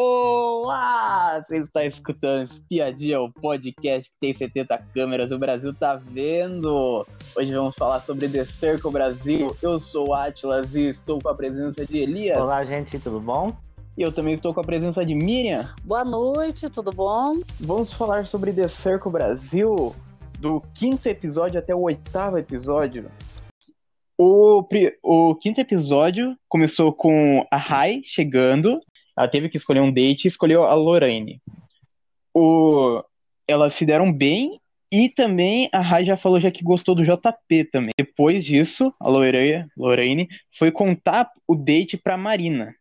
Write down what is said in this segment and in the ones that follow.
Olá! Você está escutando Espiadinha, o podcast que tem 70 câmeras, o Brasil tá vendo! Hoje vamos falar sobre The Circle Brasil. Eu sou o Atlas e estou com a presença de Elias. Olá, gente, tudo bom? E eu também estou com a presença de Miriam. Boa noite, tudo bom? Vamos falar sobre The Circle Brasil, do quinto episódio até o oitavo episódio. O, o quinto episódio começou com a Rai chegando ela teve que escolher um date e escolheu a Lorraine. O, elas se deram bem e também a Rai já falou já que gostou do JP também. Depois disso, a Lorraine, Lorraine foi contar o date pra Marina.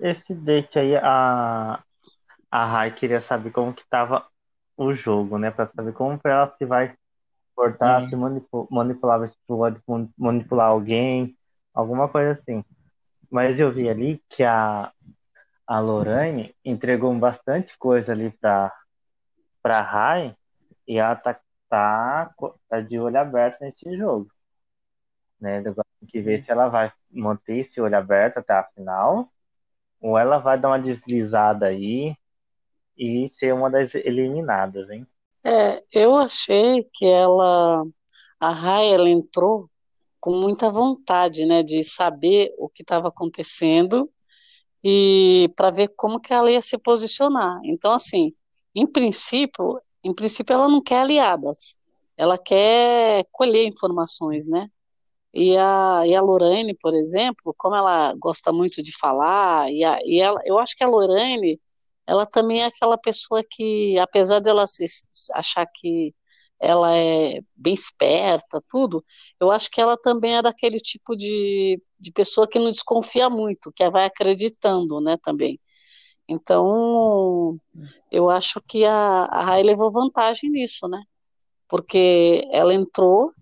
Esse date aí, a, a Rai queria saber como que tava o jogo, né? Pra saber como ela se vai cortar, hum. se manipular, se pode manipular alguém, alguma coisa assim. Mas eu vi ali que a, a Lorraine entregou bastante coisa ali para para Rai e ela tá, tá, tá de olho aberto nesse jogo. Né? Agora tem que ver se ela vai manter esse olho aberto até a final ou ela vai dar uma deslizada aí e ser uma das eliminadas, hein? É, eu achei que ela, a Rai, ela entrou com muita vontade, né, de saber o que estava acontecendo e para ver como que ela ia se posicionar. Então, assim, em princípio, em princípio ela não quer aliadas, ela quer colher informações, né? E a, e a Lorraine, por exemplo, como ela gosta muito de falar, e, a, e ela, eu acho que a Lorraine, ela também é aquela pessoa que, apesar dela se, achar que ela é bem esperta, tudo, eu acho que ela também é daquele tipo de, de pessoa que não desconfia muito, que vai acreditando, né, também. Então, eu acho que a, a Rai levou vantagem nisso, né? Porque ela entrou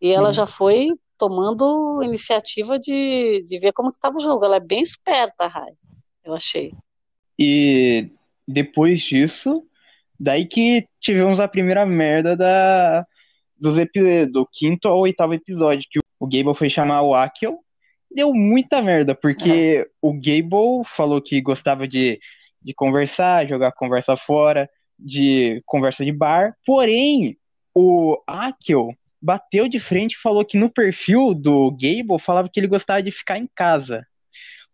e ela uhum. já foi tomando iniciativa de, de ver como que estava o jogo. Ela é bem esperta, a Rai, eu achei. E depois disso, Daí que tivemos a primeira merda da, dos do quinto ao oitavo episódio, que o Gable foi chamar o Akel. Deu muita merda, porque o Gable falou que gostava de, de conversar, jogar conversa fora, de conversa de bar. Porém, o Akel bateu de frente e falou que no perfil do Gable falava que ele gostava de ficar em casa.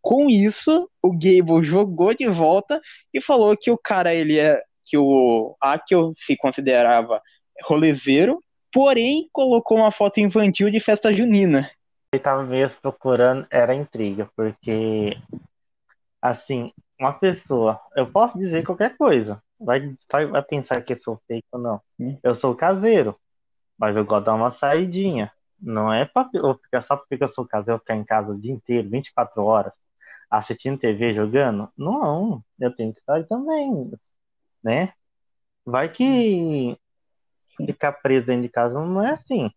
Com isso, o Gable jogou de volta e falou que o cara ele é que o Akio se considerava rolezeiro, porém colocou uma foto infantil de festa junina. Ele estava mesmo procurando, era intriga, porque, assim, uma pessoa, eu posso dizer qualquer coisa, vai, vai pensar que eu sou fake ou não. Hum. Eu sou caseiro, mas eu gosto de dar uma saidinha. Não é pra, ficar, só porque eu sou caseiro, ficar em casa o dia inteiro, 24 horas, assistindo TV, jogando. Não, eu tenho que sair também né? Vai que ficar preso dentro de casa não é assim.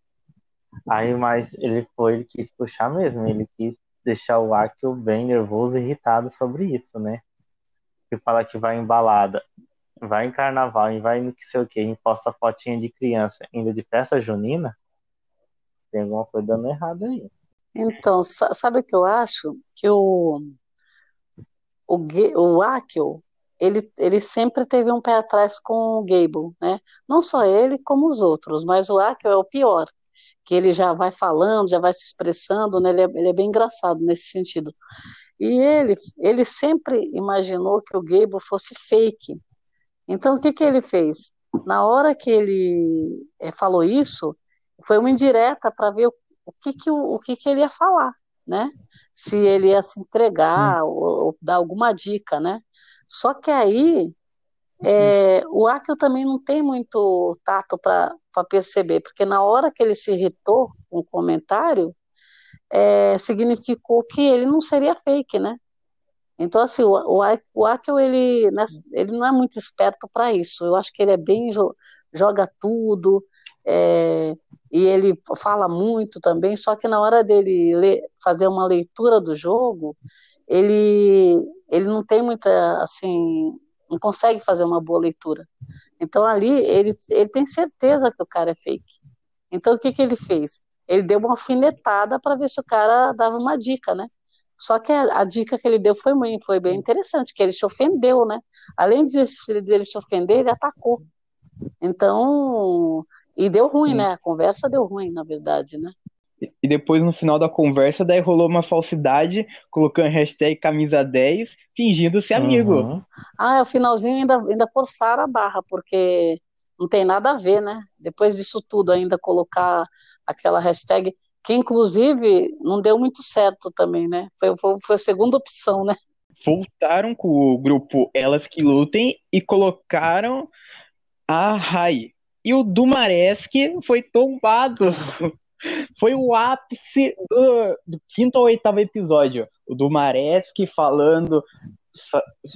Aí, mas ele foi, ele quis puxar mesmo, ele quis deixar o Akio bem nervoso e irritado sobre isso, né? Que fala que vai em balada, vai em carnaval e vai no que sei o que, e posta fotinha de criança indo de festa junina, tem alguma coisa dando errado aí. Então, sabe o que eu acho? Que o, o, o Akio, ele, ele sempre teve um pé atrás com o Gable, né? Não só ele, como os outros, mas o Akel é o pior, que ele já vai falando, já vai se expressando, né? Ele é, ele é bem engraçado nesse sentido. E ele, ele sempre imaginou que o Gable fosse fake. Então, o que, que ele fez? Na hora que ele é, falou isso, foi uma indireta para ver o, o, que, que, o, o que, que ele ia falar, né? Se ele ia se entregar hum. ou, ou dar alguma dica, né? Só que aí é, o Akel também não tem muito tato para perceber, porque na hora que ele se irritou com o comentário, é, significou que ele não seria fake, né? Então, assim, o, o, o Akel, ele, né, ele não é muito esperto para isso. Eu acho que ele é bem, joga tudo, é, e ele fala muito também, só que na hora dele ler, fazer uma leitura do jogo, ele, ele não tem muita, assim, não consegue fazer uma boa leitura. Então ali ele, ele tem certeza que o cara é fake. Então o que, que ele fez? Ele deu uma alfinetada para ver se o cara dava uma dica, né? Só que a, a, dica que ele deu foi muito, foi bem interessante, que ele se ofendeu, né? Além de ele se ofender, ele atacou. Então, e deu ruim, né? A conversa deu ruim, na verdade, né? E depois, no final da conversa, daí rolou uma falsidade, colocando hashtag camisa 10, fingindo ser amigo. Uhum. Ah, o finalzinho ainda, ainda forçaram a barra, porque não tem nada a ver, né? Depois disso tudo, ainda colocar aquela hashtag, que inclusive não deu muito certo também, né? Foi, foi, foi a segunda opção, né? Voltaram com o grupo Elas Que Lutem e colocaram a Rai. E o Dumaresque foi tombado. Foi o ápice do, do, quinto ou oitavo episódio. O Dumaresque falando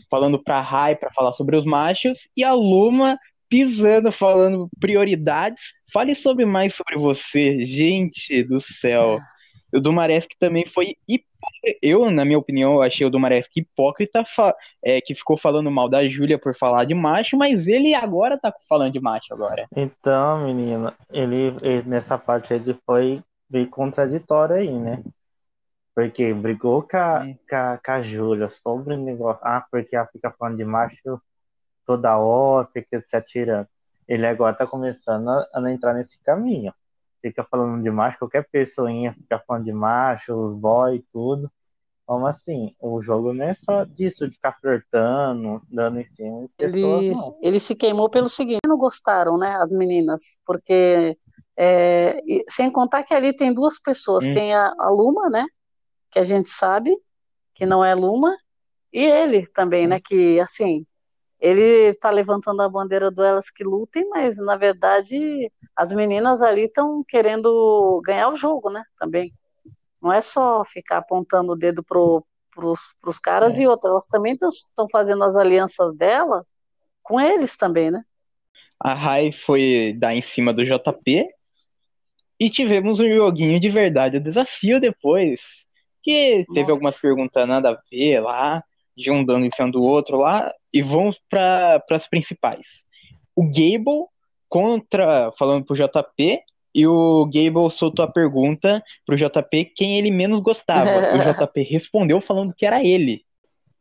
falando pra Rai para falar sobre os machos e a Luma pisando, falando prioridades. Fale sobre mais sobre você, gente do céu. O Dumaresque também foi. Eu, na minha opinião, achei o Dumaresque hipócrita, é, que ficou falando mal da Júlia por falar de macho, mas ele agora tá falando de macho agora. Então, menina, ele, ele nessa parte ele foi bem contraditório aí, né? Porque brigou com a, com a, com a Júlia sobre o negócio. Ah, porque ela fica falando de macho toda hora, fica se atirando. Ele agora tá começando a, a entrar nesse caminho fica falando de macho, qualquer pessoinha fica falando de macho, os boys, tudo. Como assim? O jogo não é só disso, de ficar flertando, dando em cima. Ele, ele se queimou pelo seguinte: não gostaram, né, as meninas, porque. É, sem contar que ali tem duas pessoas: hum. tem a, a, Luma, né, que a gente sabe que não é Luma, e ele também, hum. né, que assim, ele está levantando a bandeira do Elas que Lutem, mas na verdade as meninas ali estão querendo ganhar o jogo, né? Também. Não é só ficar apontando o dedo pro, pros, pros caras é. e outras, elas também estão fazendo as alianças dela com eles também, né? A Rai foi dar em cima do JP e tivemos um joguinho de verdade, o desafio depois, que teve Nossa. algumas perguntas nada a ver lá, de um dando em cima do outro lá, e vamos para as principais. O Gable contra, falando pro JP, e o Gable soltou a pergunta pro JP quem ele menos gostava. o JP respondeu falando que era ele.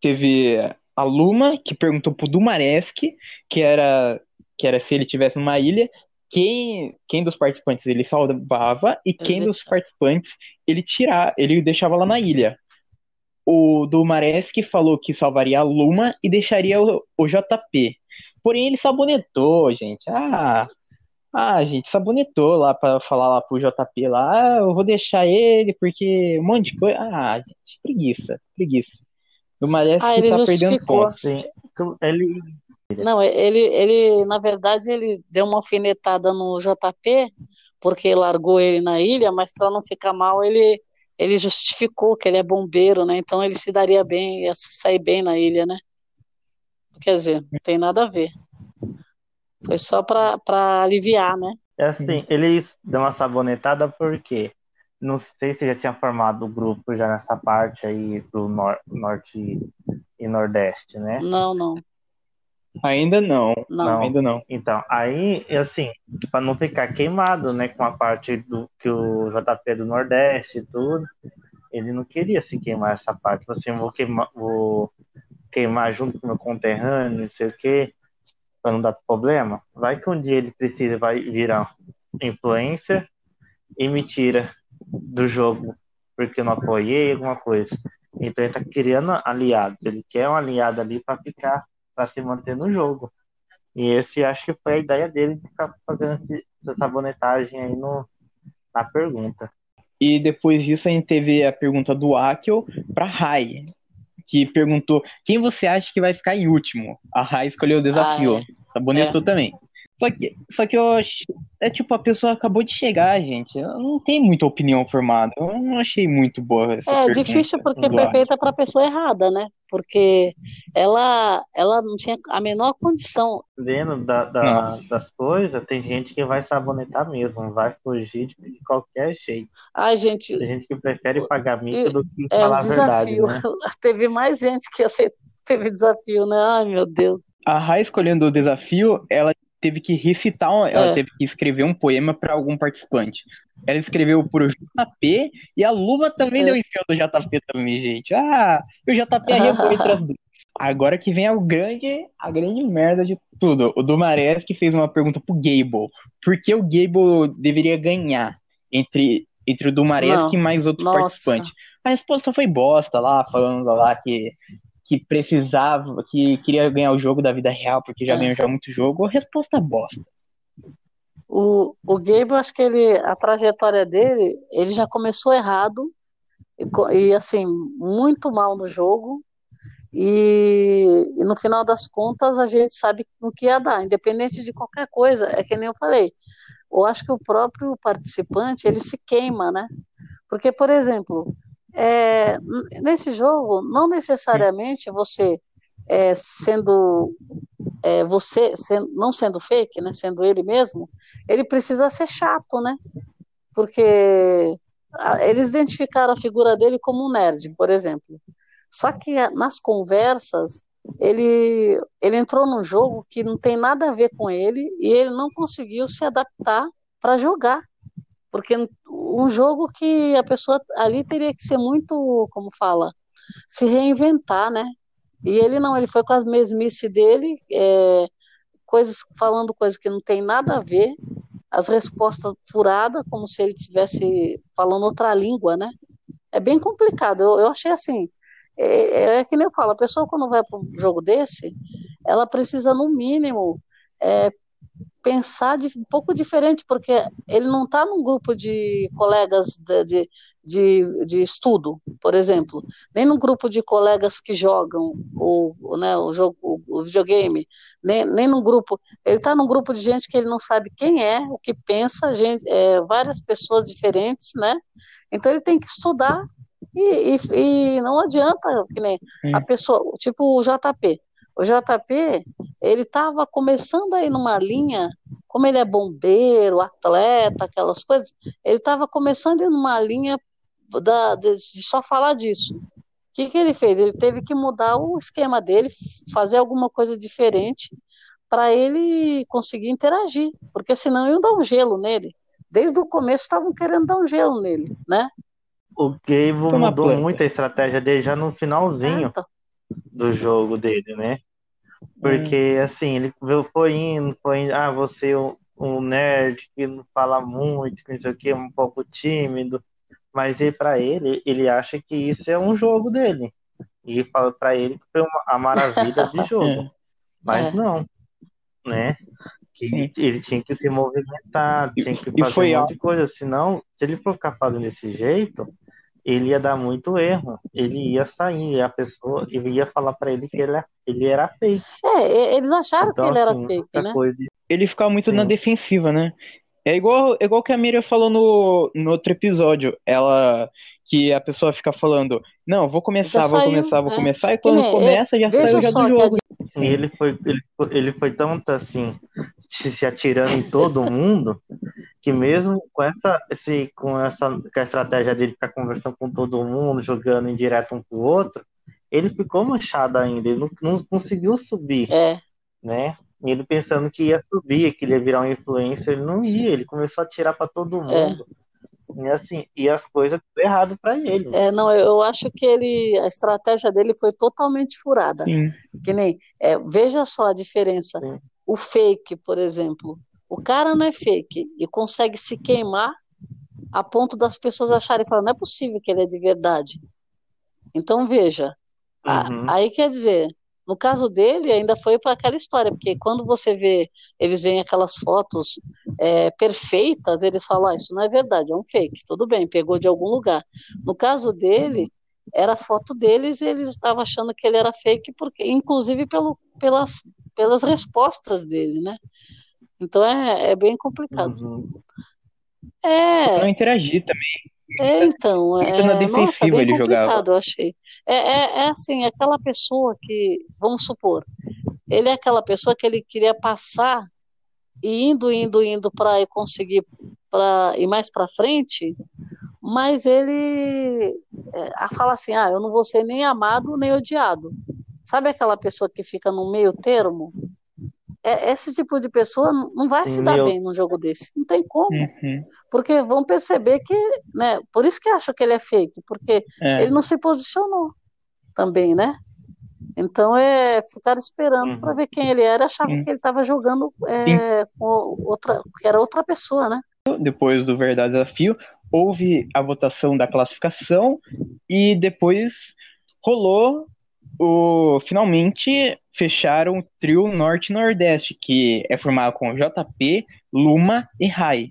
Teve a Luma, que perguntou pro Dumaresque, que era, que era se ele tivesse numa ilha, quem, quem dos participantes ele salvava e quem dos participantes ele tirar, ele deixava lá na ilha o do Mareski falou que salvaria a Luma e deixaria o, o JP. Porém, ele sabonetou, gente. Ah, ah, gente, sabonetou lá para falar lá pro JP lá, ah, eu vou deixar ele porque um monte de coisa. Ah, gente, preguiça, preguiça. O Mareski ah, ele tá perdendo pontos. Ele... Não, ele, ele, na verdade, ele deu uma alfinetada no JP porque largou ele na ilha, mas para não ficar mal, ele ele justificou que ele é bombeiro, né? Então ele se daria bem, ia sair bem na ilha, né? Quer dizer, não tem nada a ver. Foi só para aliviar, né? É assim, ele deu uma sabonetada porque não sei se já tinha formado o grupo já nessa parte aí do nor norte e nordeste, né? Não, não. Ainda não. não. não. ainda não. Então, aí, assim, para não ficar queimado, né, com a parte do que o JP é do Nordeste e tudo, ele não queria se queimar essa parte. Assim, vou queimar, vou queimar junto com meu conterrâneo, não sei o quê, para não dar problema. Vai que um dia ele precisa, vai virar influencer e me tira do jogo porque eu não apoiei alguma coisa. Então ele tá criando aliados. Ele quer um aliado ali para ficar para se manter no jogo. E esse acho que foi a ideia dele de ficar fazendo esse, essa sabonetagem aí no, na pergunta. E depois disso a gente teve a pergunta do Akel para Rai, que perguntou quem você acha que vai ficar em último. A Rai escolheu o desafio. Ah, é. Sabonetou é. também. Só que, só que eu acho. É tipo, a pessoa acabou de chegar, gente. Eu não tem muita opinião formada. Eu não achei muito boa essa É difícil porque foi feita para a pessoa errada, né? Porque ela, ela não tinha a menor condição. Dentro da, da das coisas, tem gente que vai sabonetar mesmo, vai fugir de qualquer jeito. Ai, gente. Tem gente que prefere pagar mico do que é, falar a verdade. Né? Teve mais gente que aceitou, teve desafio, né? Ai, meu Deus. A Rai escolhendo o desafio, ela teve que recitar, ela É. teve que escrever um poema para algum participante. Ela escreveu pro JP e a Luva também É. deu em cima do JP também, gente. Ah, e o JP arrebou entre as duas. Agora que vem a grande, a grande merda de tudo. O Dumares que fez uma pergunta pro Gable. Por que o Gable deveria ganhar entre, entre o Dumares e mais outro Nossa. participante? A resposta foi bosta lá, falando lá que, que precisava, que queria ganhar o jogo da vida real, porque já É. ganhou já muito jogo. Resposta bosta. O, o Gabe, eu acho que ele, a trajetória dele, ele já começou errado e, e, assim, muito mal no jogo. E, e no final das contas a gente sabe no que ia dar, independente de qualquer coisa. É que nem eu falei. Eu acho que o próprio participante ele se queima, né? Porque, por exemplo, é, nesse jogo, não necessariamente você é, sendo é, você não sendo fake, né, sendo ele mesmo, ele precisa ser chato, né? Porque eles identificaram a figura dele como um nerd, por exemplo. Só que nas conversas ele ele entrou num jogo que não tem nada a ver com ele e ele não conseguiu se adaptar para jogar. Porque um jogo que a pessoa ali teria que ser muito, como fala, se reinventar, né? E ele não, ele foi com as mesmices dele, é, coisas falando coisas que não tem nada a ver, as respostas furadas, como se ele tivesse falando outra língua, né? É bem complicado. Eu, eu achei assim, é, é que nem eu falo, a pessoa quando vai para um jogo desse, ela precisa no mínimo é, pensar de, um pouco diferente, porque ele não está num grupo de colegas de, de, de, de estudo, por exemplo, nem num grupo de colegas que jogam o, o, né, o, jogo, o, videogame, nem, nem num grupo. Ele está num grupo de gente que ele não sabe quem é, o que pensa, gente, é, várias pessoas diferentes, né? Então ele tem que estudar e, e, e não adianta que nem a pessoa, tipo o JP. O JP, ele estava começando aí numa linha, como ele é bombeiro, atleta, aquelas coisas, ele estava começando em numa linha da, de, de só falar disso. O que, que ele fez? Ele teve que mudar o esquema dele, fazer alguma coisa diferente para ele conseguir interagir, porque senão iam dar um gelo nele. Desde o começo estavam querendo dar um gelo nele, né? O Gable mudou muito a estratégia dele já no finalzinho Ah, tá. Do jogo dele, né? Porque assim, ele foi indo, foi indo, ah, você é um, um nerd que não fala muito, que não sei o que, um pouco tímido. Mas ele, para ele, ele acha que isso é um jogo dele. E fala para ele que foi uma, a maravilha de jogo. Mas É. não, né? Que Sim. ele tinha que se movimentar, E- tinha que e fazer um monte de coisa. Senão, se ele for ficar fazendo desse jeito, ele ia dar muito erro. Ele ia sair, a pessoa ele ia falar para ele que ele, é- ele era fake. É, eles acharam Então, que ele era assim, fake, muita né? coisa. Ele ficava muito na Sim. defensiva, né? É igual, é igual que a Miriam falou no, no outro episódio. Ela. Que a pessoa fica falando, não, vou começar, Já vou saiu, começar, vou é. começar, e quando começa, já saiu já do jogo. E ele foi, ele, foi- ele foi tanto assim, se, se atirando em todo mundo, que mesmo com essa, esse, com essa com a estratégia dele ficar conversando com todo mundo, jogando em direto um pro outro, ele ficou manchado ainda, ele não, não conseguiu subir, É, né? E ele pensando que ia subir, que ele ia virar um influencer, ele não ia, ele começou a atirar para todo É. E assim, e as coisas deu errado para ele. é, não, eu acho que ele, a estratégia dele foi totalmente furada. Sim. Que nem, é, veja só a diferença. Sim. O fake, por exemplo. O cara não é fake e consegue se queimar a ponto das pessoas acharem, falar, não é possível que ele é de verdade. Então, veja, a- Uhum. aí quer dizer, no caso dele, ainda foi para aquela história, porque quando você vê, eles veem aquelas fotos é, perfeitas, eles falam, ah, isso não é verdade, é um fake, tudo bem, pegou de algum lugar. No caso dele, era foto deles e eles estavam achando que ele era fake, porque, inclusive pelo, pelas, pelas respostas dele, né? Então é, é bem complicado. Uhum. É, Não interagir também. É, então, muito é, na defensiva ele jogava. complicado, eu achei. É, é, é assim, aquela pessoa que, vamos supor, ele é aquela pessoa que ele queria passar e indo, indo, indo para conseguir para ir mais para frente, mas ele é, fala assim, ah, eu não vou ser nem amado nem odiado. Sabe aquela pessoa que fica no meio termo? É, esse tipo de pessoa não vai se dar Meu- bem num jogo desse. Não tem como. Uhum. Porque vão perceber que, né? Por isso que acham que ele é fake, porque É. ele não se posicionou também, né? Então é ficar esperando Uhum. para ver quem ele era, achava Sim. que ele estava jogando é, outra, que era outra pessoa, né? Depois do Verdade Desafio, houve a votação da classificação e depois rolou o. Finalmente fecharam o trio Norte e Nordeste, que é formado com JP, Luma e Rai.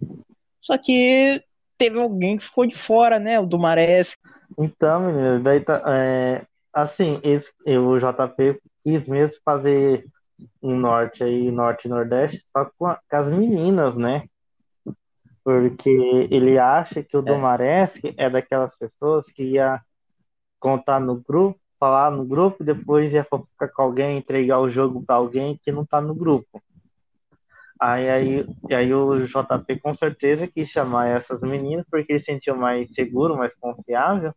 Só que teve alguém que ficou de fora, né? O Dumares. Então, menino, daí tá, é, assim, esse, o JP quis mesmo fazer um norte aí, norte e nordeste, só com, a- com as meninas, né? Porque ele acha que o Domaresque é daquelas pessoas que ia contar no grupo, falar no grupo, e depois ia fofocar com alguém, entregar o jogo para alguém que não tá no grupo. Aí, aí, e aí o JP com certeza quis chamar essas meninas porque ele sentiu mais seguro, mais confiável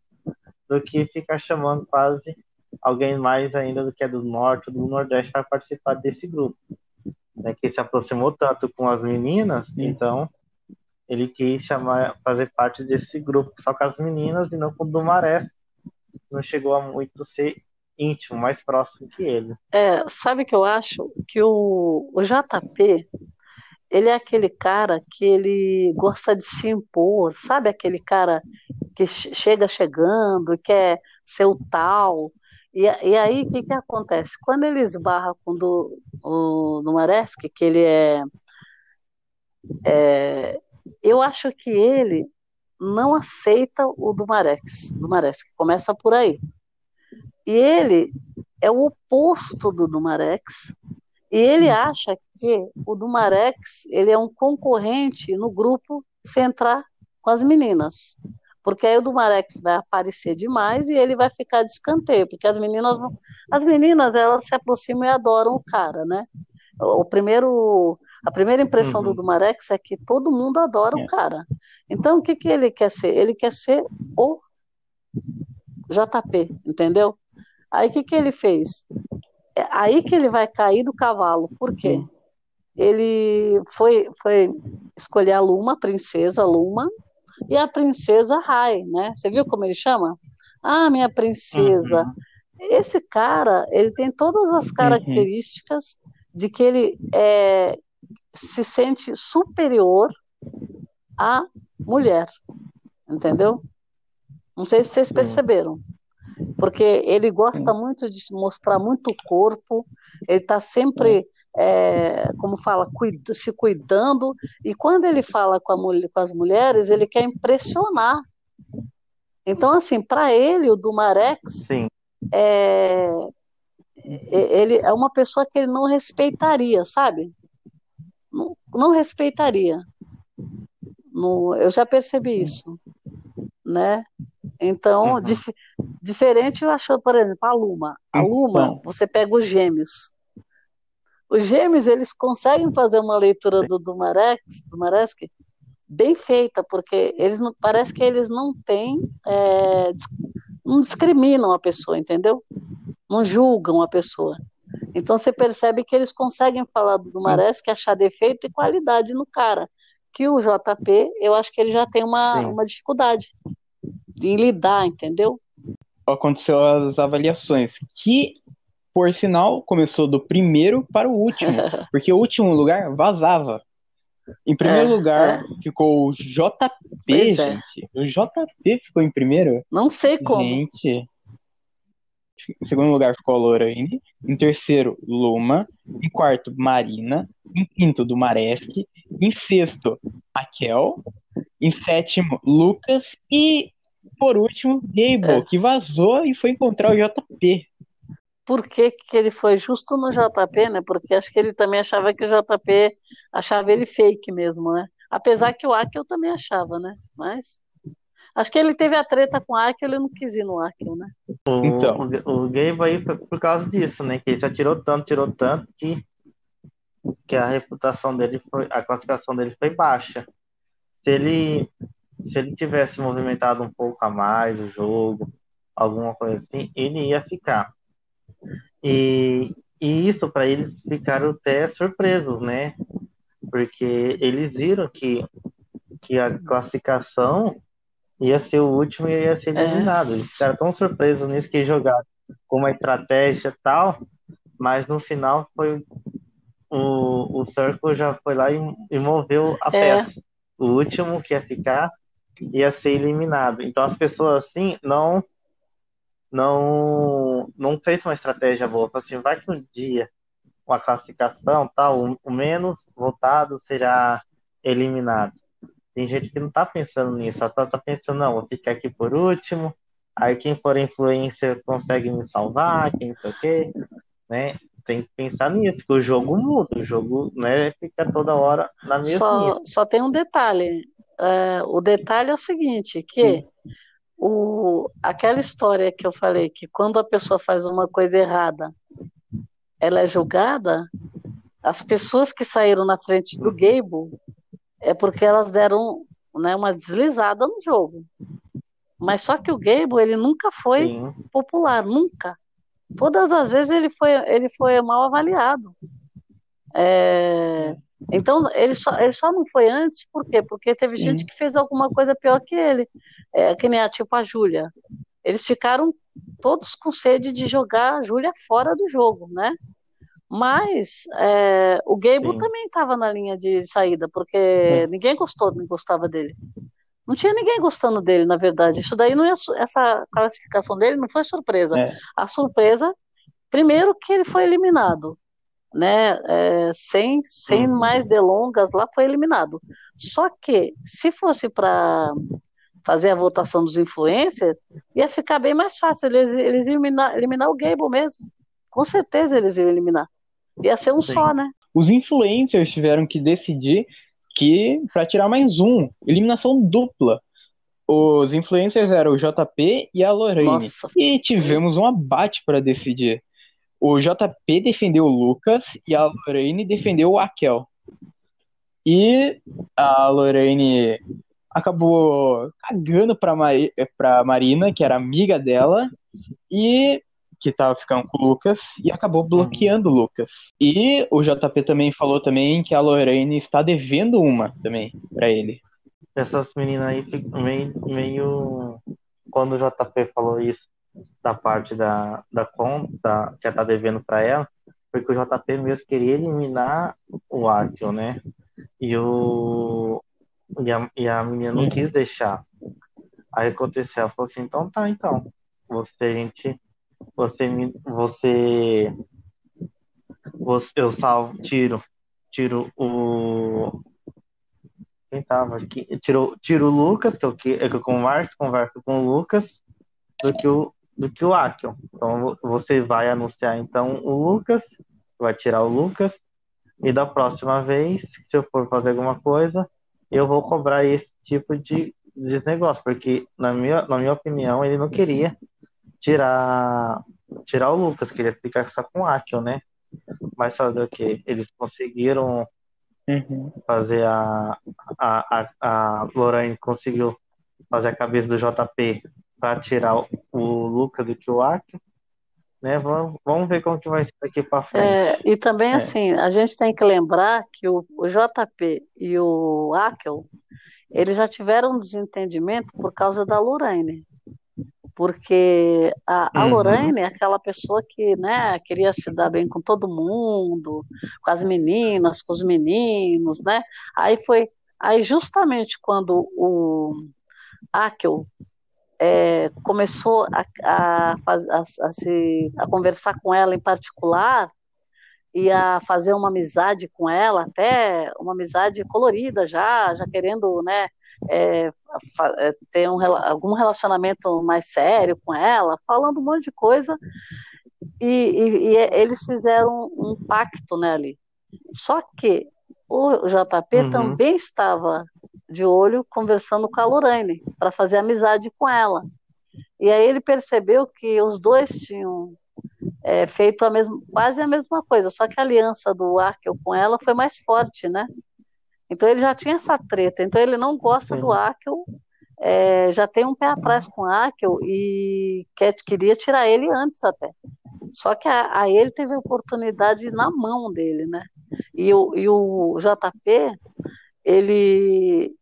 do que ficar chamando quase alguém mais ainda do que é do norte do nordeste para participar desse grupo. Né, que se aproximou tanto com as meninas, então ele quis chamar, fazer parte desse grupo só com as meninas e não com o do Maré. Não chegou a muito ser íntimo, mais próximo que ele. É, sabe que eu acho que o, o JP, ele é aquele cara que ele gosta de se impor, sabe aquele cara que che- chega chegando quer ser o tal. E, e aí, o que que acontece? Quando ele esbarra com do, o Numaresk, que ele é, é, Eu acho que ele não aceita o Dumarex, Dumaresk, começa por aí. E ele é o oposto do Dumarex, e ele acha que o Dumarex ele é um concorrente no grupo se entrar com as meninas. Porque aí o Dumarex vai aparecer demais e ele vai ficar de escanteio, porque as meninas as meninas elas se aproximam e adoram o cara, né? O primeiro a primeira impressão Uhum. do Dumarex é que todo mundo adora É. o cara. Então o que que ele quer ser? Ele quer ser o JP, entendeu? Aí o que que ele fez? É aí que ele vai cair do cavalo. Por quê? Ele foi, foi escolher a Luma, a princesa Luma, e a princesa Rai, né? Você viu como ele chama? Ah, minha princesa. Uhum. Esse cara, ele tem todas as características de que ele é, se sente superior à mulher, entendeu? Não sei se vocês perceberam, porque ele gosta muito de se mostrar muito corpo, ele está sempre, é, como fala, cuida- se cuidando, e quando ele fala com, mulher- com as mulheres, ele quer impressionar. Então, assim, para ele, o Dumarex Sim. é, é- ele é uma pessoa que ele não respeitaria, sabe? Não, não respeitaria. No- eu já percebi isso, né? Então, Uhum. dif- diferente eu acho, por exemplo, a Luma. A Luma, Então. você pega os gêmeos. Os gêmeos, eles conseguem fazer uma leitura do Dumarex, Dumaresque bem feita, porque eles não, parece que eles não têm, é, não discriminam a pessoa, entendeu? Não julgam a pessoa. Então você percebe que eles conseguem falar do Dumaresque, achar defeito e qualidade no cara. Que o JP, eu acho que ele já tem uma, Sim. uma dificuldade em lidar, entendeu? Aconteceu as avaliações, que, por sinal, começou do primeiro para o último, porque o último lugar vazava. Em primeiro É, lugar ficou o JP, Pois é. gente. O JP ficou em primeiro. Não sei como. Gente. Em segundo lugar ficou a Lorraine. Em terceiro, Luma. Em quarto, Marina. Em quinto, Dumaresque. Em sexto, Raquel. Em sétimo, Lucas. E, por último, Gable, É. que vazou e foi encontrar o JP. Por que, que ele foi justo no JP, né? Porque acho que ele também achava que o JP achava ele fake mesmo, né? Apesar que o Akel também achava, né? Mas acho que ele teve a treta com o Akel, ele não quis ir no Akel, né? O, Então. o, o Gabe aí foi por causa disso, né? Que ele se atirou tanto, tirou tanto que, que a reputação dele foi, a classificação dele foi baixa. Se ele, se ele tivesse movimentado um pouco a mais o jogo, alguma coisa assim, ele ia ficar. E, e isso para eles ficaram até surpresos, né? Porque eles viram que, que a classificação ia ser o último e ia ser é. eliminado. É. Eles ficaram tão surpresos nisso que jogaram com uma estratégia e tal, mas no final foi o, o Circle já foi lá e, e moveu a é. peça. O último que ia ficar ia ser eliminado. Então as pessoas assim não não não fez uma estratégia boa. Assim, vai que um dia com a classificação tal, o menos votado será eliminado. Tem gente que não tá pensando nisso, só tá, tá pensando, não, vou ficar aqui por último, aí quem for influencer consegue me salvar, quem não sei o quê, né? Tem que pensar nisso, que o jogo muda, o jogo né, fica toda hora na mesma. Só, só tem um detalhe. É, o detalhe é o seguinte, que o, aquela história que eu falei, que quando a pessoa faz uma coisa errada, ela é julgada, as pessoas que saíram na frente do Gable é porque elas deram né, uma deslizada no jogo. Mas só que o Gable, ele nunca foi Sim. popular, nunca. Todas as vezes ele foi, ele foi mal avaliado. É, então, ele só, ele só não foi antes, por quê? Porque teve gente que fez alguma coisa pior que ele, é, que nem a, tipo a Júlia. Eles ficaram todos com sede de jogar a Júlia fora do jogo, né? Mas é, o Gable Sim. também estava na linha de saída, porque é. ninguém gostou, não gostava dele. Não tinha ninguém gostando dele, na verdade. Isso daí não é essa classificação dele não foi surpresa. É. A surpresa, primeiro que ele foi eliminado, né? É, sem sem uhum. mais delongas, lá foi eliminado. Só que se fosse para fazer a votação dos influencers, ia ficar bem mais fácil. Eles, eles iam eliminar, eliminar o Gable mesmo. Com certeza eles iam eliminar. Ia ser um Sim. só, né? Os influencers tiveram que decidir que para tirar mais um, eliminação dupla. Os influencers eram o JP e a Lorraine. Nossa. E tivemos um abate para decidir. O JP defendeu o Lucas e a Lorraine defendeu o Akel. E a Lorraine acabou cagando para pra Marina, que era amiga dela, e que tava ficando com o Lucas e acabou uhum. bloqueando o Lucas. E o JP também falou também que a Lorraine está devendo uma também para ele. Essas meninas aí meio, meio. Quando o JP falou isso da parte da, da conta que ela tá devendo para ela, porque o JP mesmo queria eliminar o Akio, né? E o. E a, e a menina não quis deixar. Aí aconteceu, ela falou assim, então tá, então. Você, a gente você me, você, você eu salvo, tiro, tiro o quem tava aqui, tiro, tiro o Lucas, que eu, que eu converso, converso com o Lucas, do que o do que o Akion. Então você vai anunciar então o Lucas, vai tirar o Lucas e da próxima vez, se eu for fazer alguma coisa, eu vou cobrar esse tipo de, de negócio, porque na minha, na minha opinião ele não queria tirar tirar o Lucas, queria ficar só com o Akio, né? Mas fazer o que? Eles conseguiram uhum. fazer a, a, a, a Lorraine conseguiu fazer a cabeça do JP para tirar o, o Lucas do que o Akio. Né? Vamos, vamos ver como que vai ser daqui para frente. É, e também, é. assim, a gente tem que lembrar que o, o JP e o Akel, eles já tiveram um desentendimento por causa da Lorraine porque a, a uhum. Lorraine é aquela pessoa que né, queria se dar bem com todo mundo, com as meninas, com os meninos, né? Aí foi, aí justamente quando o Akel é, começou a, a, faz, a, a, se, a conversar com ela em particular, e a fazer uma amizade com ela, até uma amizade colorida já, já querendo, né, é, é, ter um, algum relacionamento mais sério com ela, falando um monte de coisa, e, e, e eles fizeram um pacto, né, ali. Só que o JP uhum. também estava de olho conversando com a Lorraine para fazer amizade com ela. E aí ele percebeu que os dois tinham é, feito a mesma, quase a mesma coisa, só que a aliança do Arkel com ela foi mais forte, né? Então ele já tinha essa treta, então ele não gosta do Arkel, é, já tem um pé atrás com o Arkel e quer, queria tirar ele antes até. Só que a, a ele teve a oportunidade na mão dele, né? E o, e o JP, ele.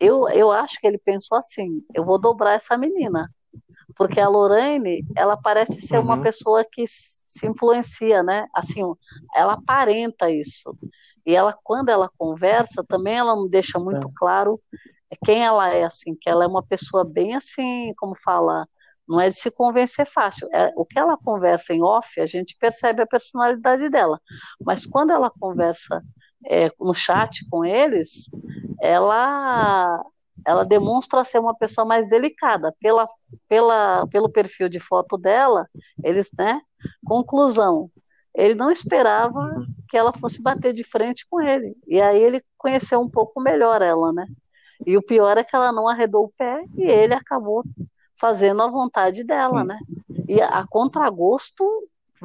Eu, eu acho que ele pensou assim: eu vou dobrar essa menina. Porque a Lorraine, ela parece ser uhum. uma pessoa que se influencia, né? Assim, ela aparenta isso. E ela, quando ela conversa, também ela não deixa muito é. claro quem ela é, assim, que ela é uma pessoa bem assim, como fala, não é de se convencer fácil. É, o que ela conversa em off, a gente percebe a personalidade dela. Mas quando ela conversa é, no chat com eles, ela ela demonstra ser uma pessoa mais delicada. Pela, pela, pelo perfil de foto dela, eles, né? Conclusão, ele não esperava que ela fosse bater de frente com ele. E aí ele conheceu um pouco melhor ela, né? E o pior é que ela não arredou o pé e ele acabou fazendo a vontade dela, né? E a contragosto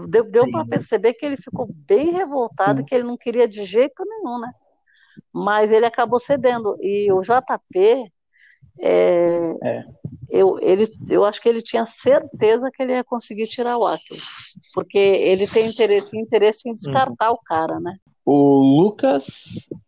deu, deu para perceber que ele ficou bem revoltado, que ele não queria de jeito nenhum, né? Mas ele acabou cedendo. E o JP, é, é. Eu, ele, eu acho que ele tinha certeza que ele ia conseguir tirar o Akio, porque ele tem interesse, interesse em descartar uhum. o cara, né? O Lucas,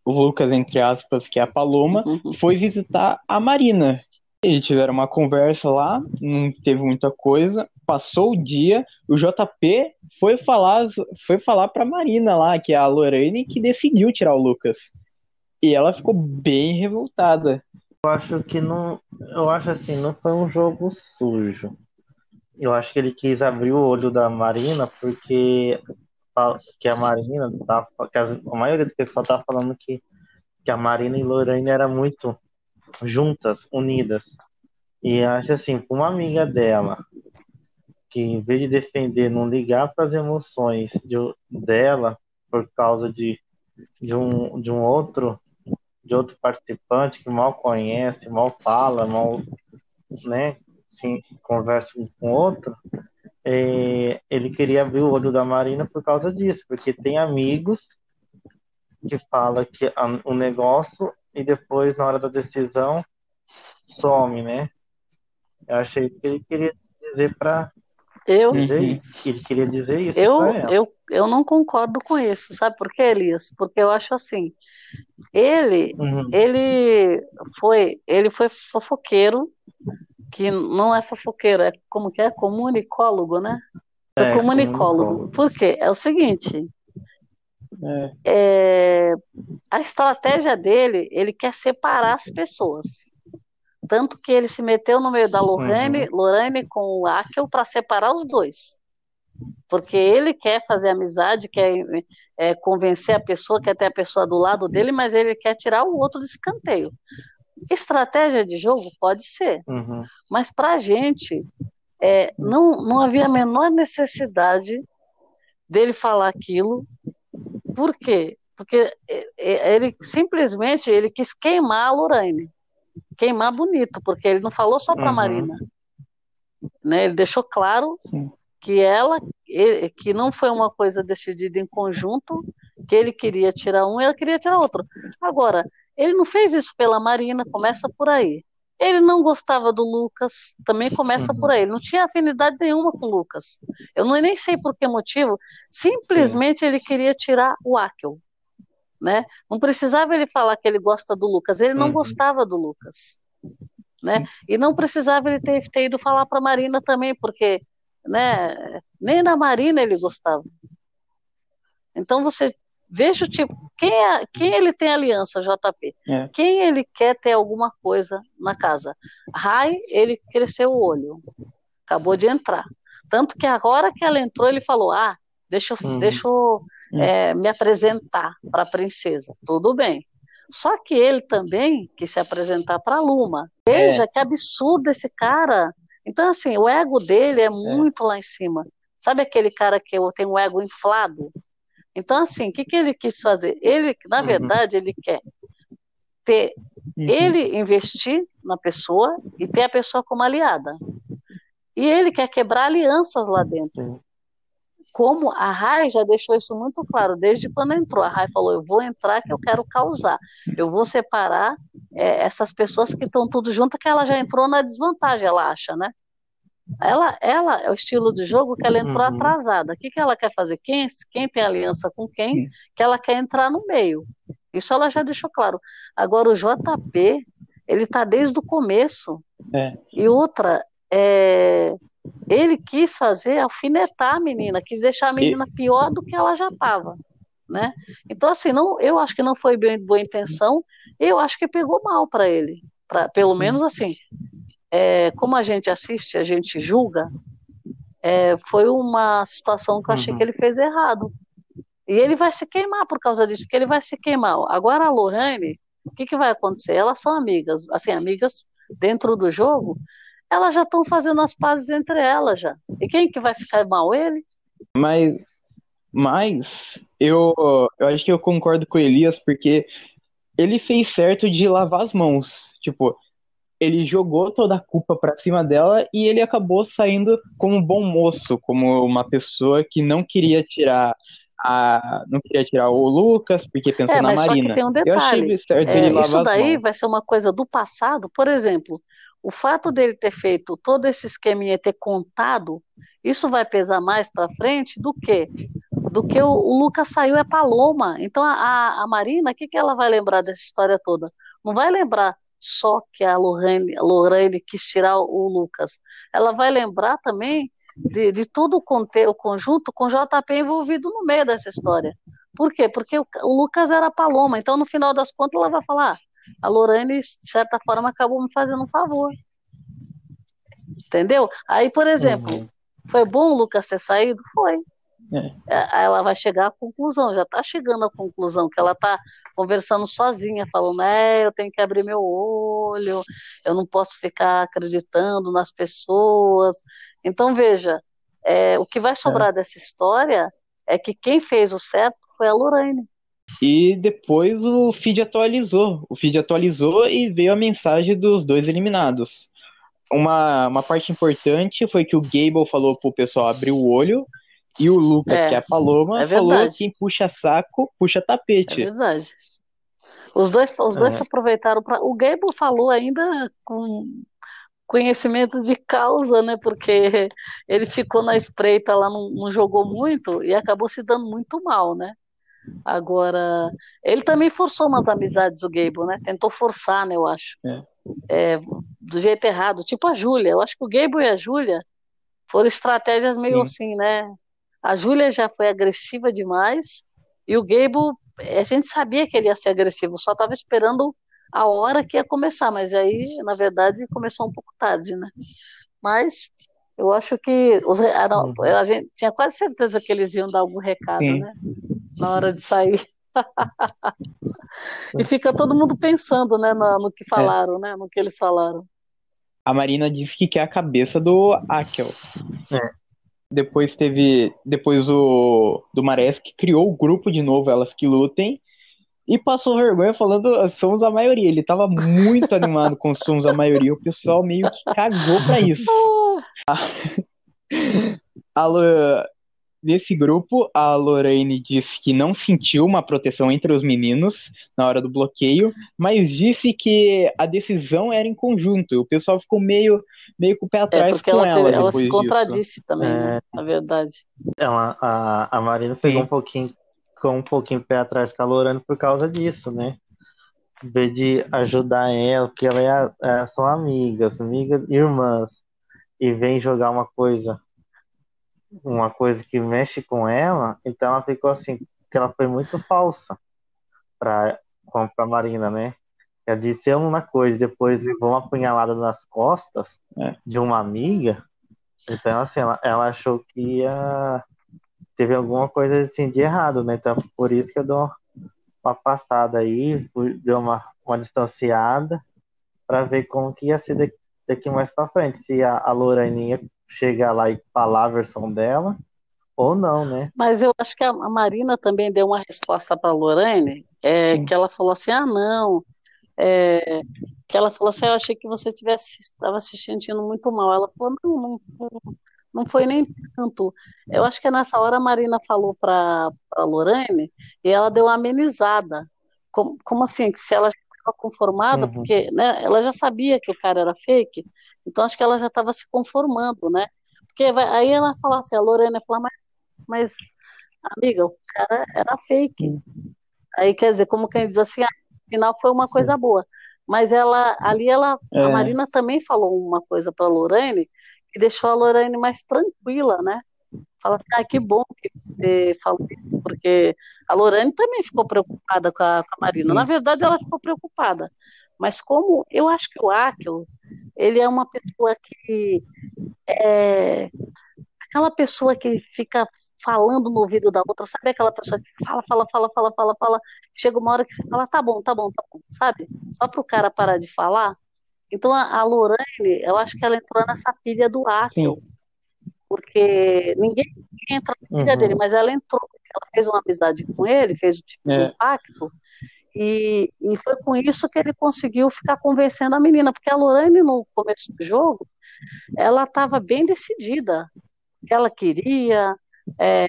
o Lucas, entre aspas, que é a Paloma, uhum. foi visitar a Marina. Eles tiveram uma conversa lá, não teve muita coisa. Passou o dia, o JP foi falar, foi falar pra Marina lá, que é a Lorraine, que decidiu tirar o Lucas. E ela ficou bem revoltada. Eu acho que não. Eu acho assim, não foi um jogo sujo. Eu acho que ele quis abrir o olho da Marina porque que a Marina tá, que a maioria do pessoal tá falando que, que a Marina e Lorraine eram muito juntas, unidas. E acho assim, uma amiga dela, que em vez de defender, não ligar para as emoções de, dela por causa de, de, um, de um outro de outro participante que mal conhece, mal fala, mal, né, sim, conversa com outro, é, ele queria abrir o olho da Marina por causa disso, porque tem amigos que fala que o negócio e depois na hora da decisão some, né? Eu achei isso que ele queria dizer para eu, ele queria dizer isso. Eu, eu, eu não concordo com isso, sabe por quê, Elias? Porque eu acho assim, ele, uhum. ele foi, ele foi fofoqueiro, que não é fofoqueiro, é como que é? Comunicólogo, né? Foi é, comunicólogo. comunicólogo. Por quê? É o seguinte, é. É, a estratégia dele, ele quer separar as pessoas. Tanto que ele se meteu no meio da Lorraine, uhum. Lorraine com o Akel para separar os dois. Porque ele quer fazer amizade, quer é, convencer a pessoa, quer ter a pessoa do lado dele, mas ele quer tirar o outro do escanteio. Estratégia de jogo pode ser, uhum. mas para a gente é, não, não havia a menor necessidade dele falar aquilo. Por quê? Porque é, é, ele simplesmente ele quis queimar a Lorraine queimar bonito, porque ele não falou só para uhum. Marina. Né? Ele deixou claro que ela, que não foi uma coisa decidida em conjunto, que ele queria tirar um e ela queria tirar outro. Agora, ele não fez isso pela Marina, começa por aí. Ele não gostava do Lucas, também começa uhum. por aí. Ele não tinha afinidade nenhuma com o Lucas. Eu não, nem sei por que motivo. Simplesmente Sim. ele queria tirar o Akel né? Não precisava ele falar que ele gosta do Lucas, ele não uhum. gostava do Lucas, né? E não precisava ele ter, ter ido falar para Marina também, porque, né? Nem na Marina ele gostava. Então você veja o tipo, quem, é, quem ele tem aliança, JP? É. Quem ele quer ter alguma coisa na casa? Rai, ele cresceu o olho, acabou de entrar. Tanto que agora que ela entrou, ele falou: Ah, deixa, uhum. deixa eu. É, me apresentar para a princesa. Tudo bem. Só que ele também quis se apresentar para a Luma. Veja é. que absurdo esse cara. Então, assim, o ego dele é, é. muito é. lá em cima. Sabe aquele cara que tem um ego inflado? Então, assim, o que, que ele quis fazer? Ele, na uhum. verdade, ele quer ter uhum. ele investir na pessoa e ter a pessoa como aliada. E ele quer quebrar alianças lá dentro como a Rai já deixou isso muito claro desde quando entrou. A Rai falou: eu vou entrar que eu quero causar, eu vou separar é, essas pessoas que estão tudo juntas, que ela já entrou na desvantagem, ela acha, né? Ela, ela é o estilo de jogo que ela entrou uhum. atrasada. O que, que ela quer fazer? Quem, quem tem aliança com quem, que ela quer entrar no meio. Isso ela já deixou claro. Agora, o JP, ele está desde o começo. É. E outra, é, ele quis fazer, alfinetar a menina, quis deixar a menina pior do que ela já estava. Né? Então, assim, não, eu acho que não foi bem boa intenção, eu acho que pegou mal para ele. Pra, pelo menos assim, é, como a gente assiste, a gente julga, é, foi uma situação que eu achei uhum. que ele fez errado. E ele vai se queimar por causa disso, porque ele vai se queimar. Agora a Lorraine, o que, que vai acontecer? Elas são amigas, assim, amigas dentro do jogo, elas já estão fazendo as pazes entre elas já. E quem que vai ficar mal? Ele? Mas, mas eu, eu acho que eu concordo com o Elias, porque ele fez certo de lavar as mãos. Tipo, ele jogou toda a culpa para cima dela e ele acabou saindo como um bom moço, como uma pessoa que não queria tirar a, não queria tirar o Lucas porque pensou é, na Marina. Só que tem um detalhe. É, isso daí vai ser uma coisa do passado. Por exemplo, o fato dele ter feito todo esse esqueminha ter contado, isso vai pesar mais para frente do que do que o, o, Lucas saiu é Paloma. Então a, a Marina, o que, que ela vai lembrar dessa história toda? Não vai lembrar só que a Lorraine, a Lorraine quis tirar o Lucas. Ela vai lembrar também de, de todo o, conte, o conjunto com JP envolvido no meio dessa história. Por quê? Porque o, o Lucas era Paloma. Então, no final das contas, ela vai falar: ah, a Lorraine, de certa forma, acabou me fazendo um favor. Entendeu? Aí, por exemplo, uhum. foi bom o Lucas ter saído? Foi. É. é ela vai chegar à conclusão, já está chegando à conclusão, que ela está conversando sozinha, falando, é, eu tenho que abrir meu olho, eu não posso ficar acreditando nas pessoas. Então, veja, é, o que vai sobrar é. dessa história é que quem fez o certo foi a Lorraine. E depois o feed atualizou. O feed atualizou e veio a mensagem dos dois eliminados. Uma, uma parte importante foi que o Gable falou pro pessoal abrir o olho e o Lucas, é, que é a Paloma, é falou que quem puxa saco, puxa tapete. É verdade. Os dois, os dois é. se aproveitaram para. O Gable falou ainda com conhecimento de causa, né? Porque ele ficou na espreita lá, não, não jogou muito e acabou se dando muito mal, né? Agora, ele também forçou umas amizades, o Gable, né? Tentou forçar, né? Eu acho. É. É, do jeito errado, tipo a Júlia. Eu acho que o Gable e a Júlia foram estratégias meio Sim. assim, né? A Júlia já foi agressiva demais e o Gable, a gente sabia que ele ia ser agressivo, só estava esperando a hora que ia começar, mas aí, na verdade, começou um pouco tarde, né? Mas eu acho que os, a, uhum. a gente tinha quase certeza que eles iam dar algum recado, Sim. né? Na hora de sair. e fica todo mundo pensando, né, no, no que é. falaram, é. né? No que eles falaram. A Marina disse que quer a cabeça do Akel. É. Depois teve. Depois o. Do Marés que criou o grupo de novo, Elas Que Lutem. E passou vergonha falando somos a maioria. Ele tava muito animado com somos a maioria. O pessoal meio que cagou pra isso. A, a, Nesse grupo, a Lorraine disse que não sentiu uma proteção entre os meninos na hora do bloqueio, mas disse que a decisão era em conjunto. E o pessoal ficou meio, meio com o pé é, atrás é porque com ela. Ela, ela se contradisse também, né, é... né, na verdade. Ela, a, a Marina pegou um pouquinho com um pouquinho pé atrás com a Lorraine por causa disso, né? Em vez de ajudar ela, porque ela é, é, são amigas, amigas, irmãs, e vem jogar uma coisa uma coisa que mexe com ela, então ela ficou assim, que ela foi muito falsa para a Marina, né? Ela disse uma coisa, depois levou uma apunhalada nas costas é. de uma amiga. Então, assim, ela, ela, achou que ia... teve alguma coisa assim de errado, né? Então, por isso que eu dou uma passada aí, deu uma, uma distanciada para ver como que ia ser daqui, daqui mais para frente. Se a, a Lorraine ia chegar lá e falar a versão dela, ou não, né? Mas eu acho que a Marina também deu uma resposta para a Lorraine, é, que ela falou assim, ah, não, é, que ela falou assim, eu achei que você tivesse estava se sentindo muito mal. Ela falou, não, não, não foi nem tanto. Eu acho que nessa hora a Marina falou para a Lorraine e ela deu uma amenizada. Como, como assim? Que se ela estava conformada, uhum. porque né, ela já sabia que o cara era fake, então acho que ela já estava se conformando, né? Porque vai, aí ela fala assim, a Lorena fala, mas, mas amiga, o cara era fake. Aí quer dizer, como quem diz assim, ah, afinal foi uma coisa boa. Mas ela, ali ela, é. a Marina também falou uma coisa para a Lorene que deixou a Lorene mais tranquila, né? Fala assim, ah, que bom que você falou isso, porque a Lorene também ficou preocupada com a, com a Marina. Na verdade, ela ficou preocupada. Mas como eu acho que o Akel, ele é uma pessoa que é aquela pessoa que fica falando no ouvido da outra, sabe aquela pessoa que fala, fala, fala, fala, fala, fala, chega uma hora que você fala, tá bom, tá bom, tá bom, sabe? Só para o cara parar de falar. Então a, Lorraine, eu acho que ela entrou nessa pilha do Akel, porque ninguém entra na pilha uhum. dele, mas ela entrou, ela fez uma amizade com ele, fez o tipo é. de pacto, e, e foi com isso que ele conseguiu ficar convencendo a menina, porque a Lorraine, no começo do jogo, ela estava bem decidida, que ela queria, é,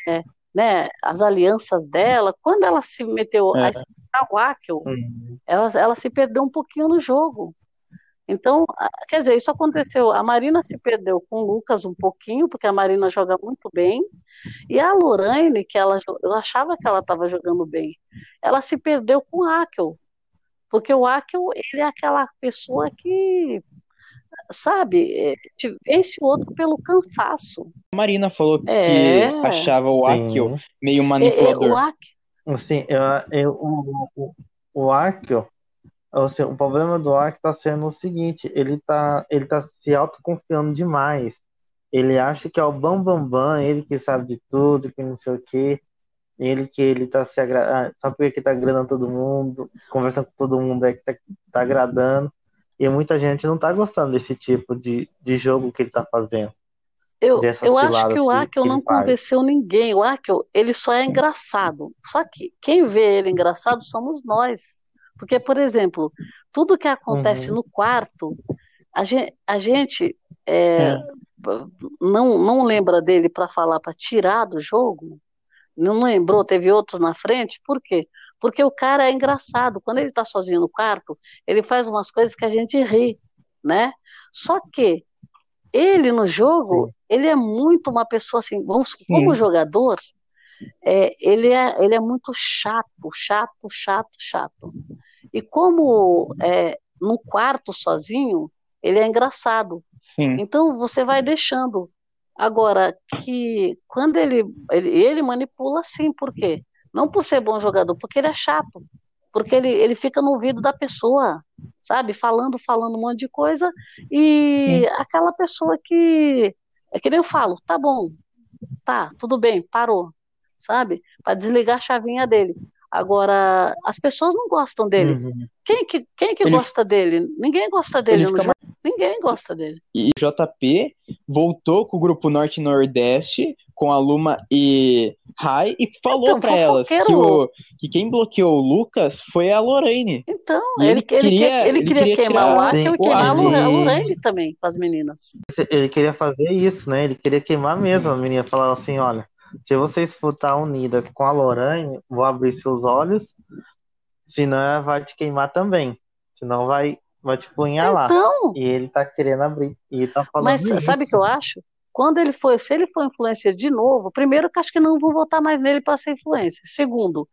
né, as alianças dela. Quando ela se meteu é. a escutar o Akel, uhum. ela, ela se perdeu um pouquinho no jogo. Então, quer dizer, isso aconteceu. A Marina se perdeu com o Lucas um pouquinho, porque a Marina joga muito bem. E a Lorraine, que ela, eu achava que ela estava jogando bem, ela se perdeu com o Akel. Porque o Akel, ele é aquela pessoa que sabe, vence o outro pelo cansaço. A Marina falou que é. achava o Akio meio manipulador. É, é, o Akio... Sim, eu, eu, o, o, o Akio, assim, o problema do Akio está sendo o seguinte, ele está ele tá se autoconfiando demais. Ele acha que é o bambambam, bam, bam, ele que sabe de tudo, que não sei o quê. Ele que ele tá se agradando, só porque tá agradando todo mundo, conversando com todo mundo é que tá, tá agradando. E muita gente não tá gostando desse tipo de, de jogo que ele tá fazendo. Eu, eu acho que o Akel não convenceu ninguém. O Akel, ele só é engraçado. Só que quem vê ele engraçado somos nós. Porque, por exemplo, tudo que acontece uhum. no quarto, a gente, a gente é, é. Não, não lembra dele para falar, para tirar do jogo. Não lembrou, teve outros na frente. Por quê? Porque o cara é engraçado. Quando ele está sozinho no quarto, ele faz umas coisas que a gente ri, né? Só que ele no jogo, Sim. ele é muito uma pessoa assim, vamos, como jogador, é, ele, é, ele é muito chato, chato, chato, chato. E como é, no quarto sozinho, ele é engraçado. Sim. Então você vai deixando. Agora, que quando ele, ele, ele manipula sim, por quê? Não por ser bom jogador, porque ele é chato. Porque ele, ele fica no ouvido da pessoa, sabe? Falando, falando um monte de coisa. E Sim. aquela pessoa que. É que nem eu falo, tá bom, tá, tudo bem, parou, sabe? Para desligar a chavinha dele. Agora, as pessoas não gostam dele. Uhum. Quem que, quem que ele... gosta dele? Ninguém gosta dele no jogo. Ninguém gosta dele. E JP voltou com o grupo Norte e Nordeste com a Luma e Rai e falou então, para elas que, o, que quem bloqueou o Lucas foi a Lorraine. Então, ele, ele, queria, ele, ele, queria, queria queimar o Arthur e queimar a Lorraine também com as meninas. Ele queria fazer isso, né? Ele queria queimar mesmo a menina. Falar assim: olha, se você escutar unida com a Lorraine, vou abrir seus olhos, senão ela vai te queimar também. Senão vai, vai te punhalar. Então... E ele tá querendo abrir. E tá falando Mas isso. sabe o que eu acho? Quando ele foi, se ele for influencer de novo, primeiro que acho que não vou votar mais nele para ser influencer. Segundo,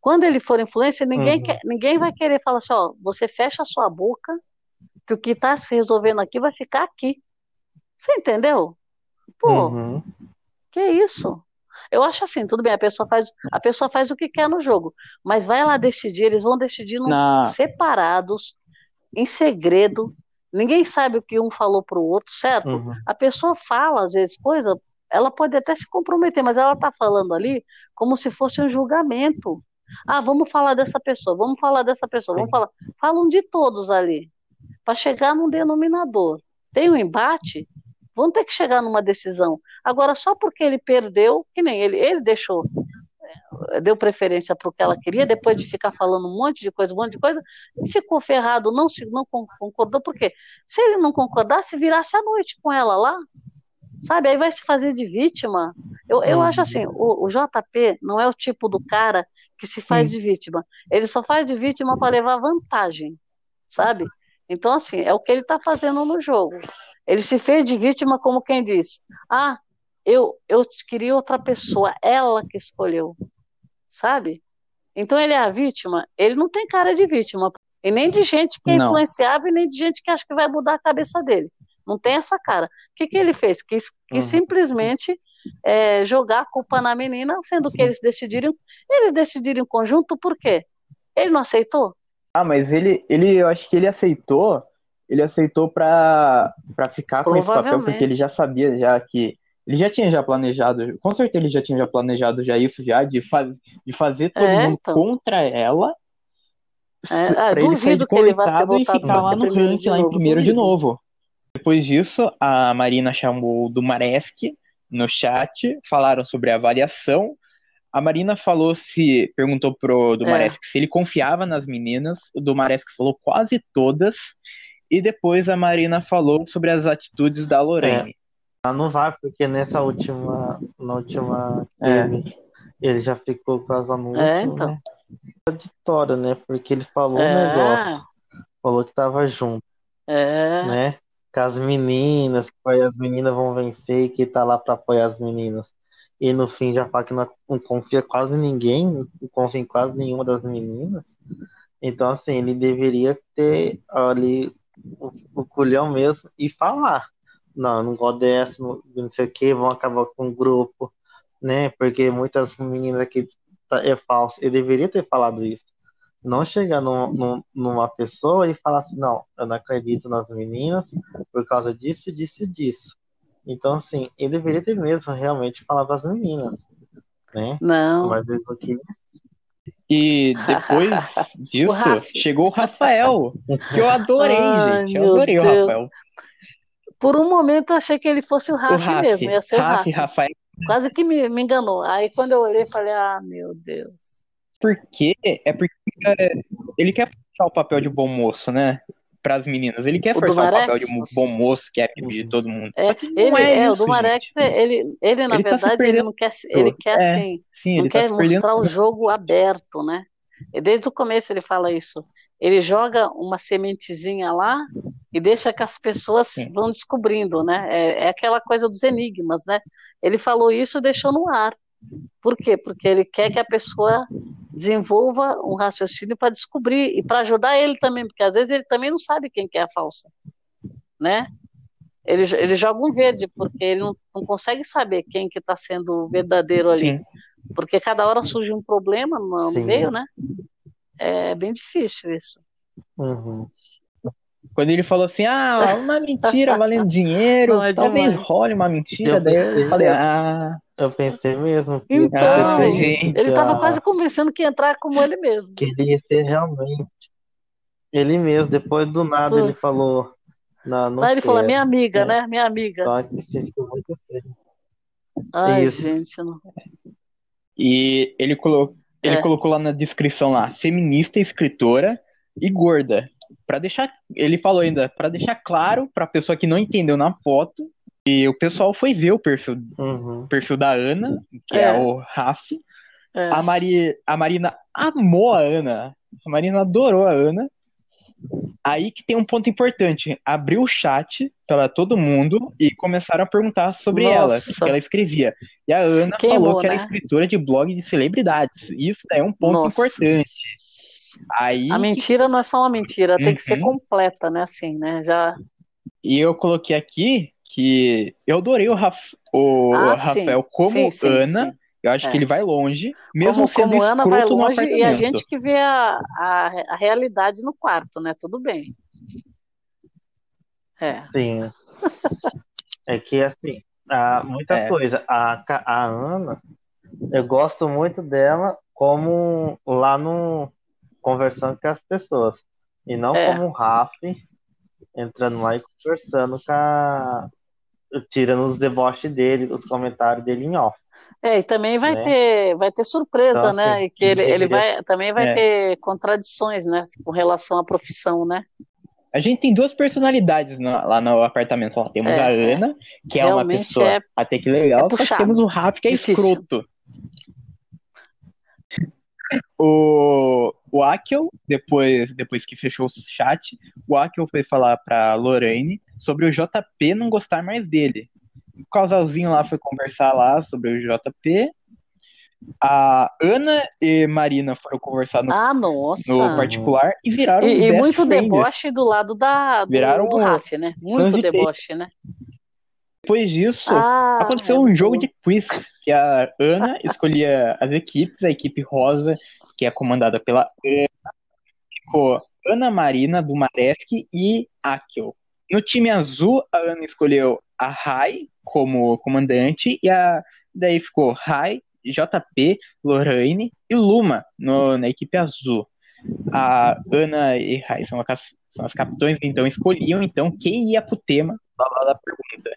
quando ele for influencer, ninguém, uhum. quer, ninguém vai querer falar assim, ó, você fecha a sua boca, que o que está se resolvendo aqui vai ficar aqui. Você entendeu? Pô, uhum. que isso? Eu acho assim, tudo bem, a pessoa faz, a pessoa faz o que quer no jogo, mas vai lá decidir, eles vão decidir separados, em segredo, Ninguém sabe o que um falou para o outro, certo? Uhum. A pessoa fala, às vezes, coisa, ela pode até se comprometer, mas ela está falando ali como se fosse um julgamento. Ah, vamos falar dessa pessoa, vamos falar dessa pessoa, vamos falar. Falam de todos ali, para chegar num denominador. Tem um embate, vão ter que chegar numa decisão. Agora, só porque ele perdeu, que nem ele, ele deixou deu preferência para o que ela queria, depois de ficar falando um monte de coisa, um monte de coisa, e ficou ferrado, não, se, não concordou, porque se ele não concordasse, virasse à noite com ela lá, Sabe? Aí vai se fazer de vítima. Eu, eu acho assim, Uhum. o, o JP não é o tipo do cara que se faz de vítima. Ele só faz de vítima para levar vantagem, sabe? Então, assim, é o que ele está fazendo no jogo. Ele se fez de vítima como quem diz: Ah, eu, eu queria outra pessoa, ela que escolheu, sabe? Então ele é a vítima, ele não tem cara de vítima, e nem de gente que é Não. influenciável, e nem de gente que acha que vai mudar a cabeça dele. Não tem essa cara. O que, que ele fez? Quis, quis Uhum. simplesmente é, jogar a culpa na menina, sendo que eles decidiram, eles decidiram em conjunto, por quê? Ele não aceitou? Ah, mas ele, ele, eu acho que ele aceitou, ele aceitou pra, pra ficar com esse papel, porque ele já sabia já que, ele já tinha já planejado, com certeza ele já tinha já planejado já isso já, de, faz, de fazer todo É, mundo então. contra ela, É, ele sair duvido de que ele vá ser coitado e ficar para lá no ranking, de lá em primeiro de duvido. novo. Depois disso, a Marina chamou o Dumaresque no chat, falaram sobre a avaliação. A Marina falou se, perguntou pro É, Dumaresque se ele confiava nas meninas. O Dumaresque falou quase todas. E depois a Marina falou sobre as atitudes da Lorraine. Ela não vai, porque nessa última, na última É. game, ele já ficou quase no é, último, então. né? Contraditório, né? Porque ele falou um É, negócio, falou que tava junto, é, né? Com as meninas, que as meninas vão vencer e que tá lá pra apoiar as meninas. E no fim já fala que não, não confia quase ninguém, não confia em quase nenhuma das meninas. Então, assim, ele deveria ter ali o, o culhão mesmo e falar. Não, eu não gosto dessa, não, sei o que, vão acabar com o grupo, né? Porque muitas meninas aqui tá- é falso. Ele deveria ter falado isso. Não chegar num- num- numa pessoa e falar assim, não, eu não acredito nas meninas por causa disso, disso e disso. Então, assim, ele deveria ter mesmo realmente falado das meninas, né? não. Mas eles não quis. E depois O disso, Rafi. chegou o Rafael, que eu adorei, Ai, gente. Eu adorei o Deus. Rafael. Por um momento eu achei que ele fosse o O Rafi, mesmo, ia ser o Rafi. Rafael. Quase que me, me enganou. Aí quando eu olhei, falei, ah, meu Deus. Por quê? É porque ele quer forçar o papel de bom moço, né? Para as meninas. Ele quer O forçar o papel de Dumarex? bom moço, que é de todo mundo. É, ele, é é, o Dumarex, gente. ele, ele na Ele tá verdade, ele perdendo não quer, ele quer É, assim, sim, não ele tá quer perdendo. mostrar o jogo aberto, né? E desde o começo ele fala isso. Ele joga uma sementezinha lá e deixa que as pessoas Sim. vão descobrindo, né? É, é aquela coisa dos enigmas, né? Ele falou isso e deixou no ar. Por quê? Porque ele quer que a pessoa desenvolva um raciocínio para descobrir e para ajudar ele também, porque às vezes ele também não sabe quem que é a falsa, né? Ele, ele joga um verde, porque ele não, não consegue saber quem que está sendo verdadeiro ali. Sim. Porque cada hora surge um problema no, Sim. meio, né? É bem difícil isso. Uhum. Quando ele falou assim, ah, uma mentira valendo dinheiro, Não, é talvez demais. role uma mentira, Eu daí eu falei, ah, Eu pensei mesmo que Então, ah, gente. ele estava quase convencendo que ia entrar como ele mesmo. que ele ia ser realmente ele mesmo. Depois do nada ele falou, não, não Aí ele falou, minha amiga, É. né? Minha amiga. Só que você ficou muito feio. Ai, Isso. gente, não. E ele, colo... ele É. colocou lá na descrição lá, feminista, escritora e gorda. Pra deixar, ele falou ainda, pra deixar claro pra pessoa que não entendeu na foto, e o pessoal foi ver o perfil, Uhum. o perfil da Ana, que é, É. o Raf. É. A, Mari... a Marina amou a Ana. A Marina adorou a Ana. Aí que tem um ponto importante. Abriu o chat para todo mundo e começaram a perguntar sobre ela, o Nossa. que ela escrevia. E a Ana queimou, falou que era né? escritora de blog de celebridades. Isso é um ponto Nossa. importante. Aí A mentira não é só uma mentira, tem que ser Uhum. completa, né? Assim, né? Já. e eu coloquei aqui que eu adorei o, Raf... o Ah, sim. Rafael como Sim, sim, Ana. sim. Eu acho É. que ele vai longe, mesmo Como, sendo como Ana vai longe e a gente que vê a, a, a realidade no quarto, né? Tudo bem. É. Sim. É que assim, há muitas É. coisas. A, a Ana, eu gosto muito dela como lá no conversando com as pessoas. E não É. como o Raf entrando lá e conversando com a. Tirando os deboches dele, os comentários dele em off. É, e também vai Né? ter, vai ter surpresa, Então, né? assim, E que ele, ele vai, também vai É. ter contradições, né? Com relação à profissão, né? A gente tem duas personalidades na- lá no apartamento. Lá temos É, a. Ana, que é uma pessoa é- até que legal, é só temos o Rafa, que é Difícil. escroto. O, o Akel, depois, depois que fechou o chat, o Akel foi falar pra Lorraine sobre o JP não gostar mais dele. O casalzinho lá foi conversar lá sobre o JP. A Ana e Marina foram conversar no, Ah, nossa. no particular e viraram E, e muito friends. deboche do lado da, do, Viraram do Raf, né? Muito de deboche, né? Depois disso, Ah, aconteceu um jogo bom. de quiz, que a Ana escolhia as equipes, a equipe rosa, que é comandada pela Ana, ficou Ana Marina, Dumaresque e Akel. No time azul, a Ana escolheu a Rai como comandante, e a daí ficou Rai, JP, Lorraine e Luma no- na equipe azul. A Ana e Rai são, a- são as capitães, então escolhiam então quem ia pro tema lá lá da pergunta.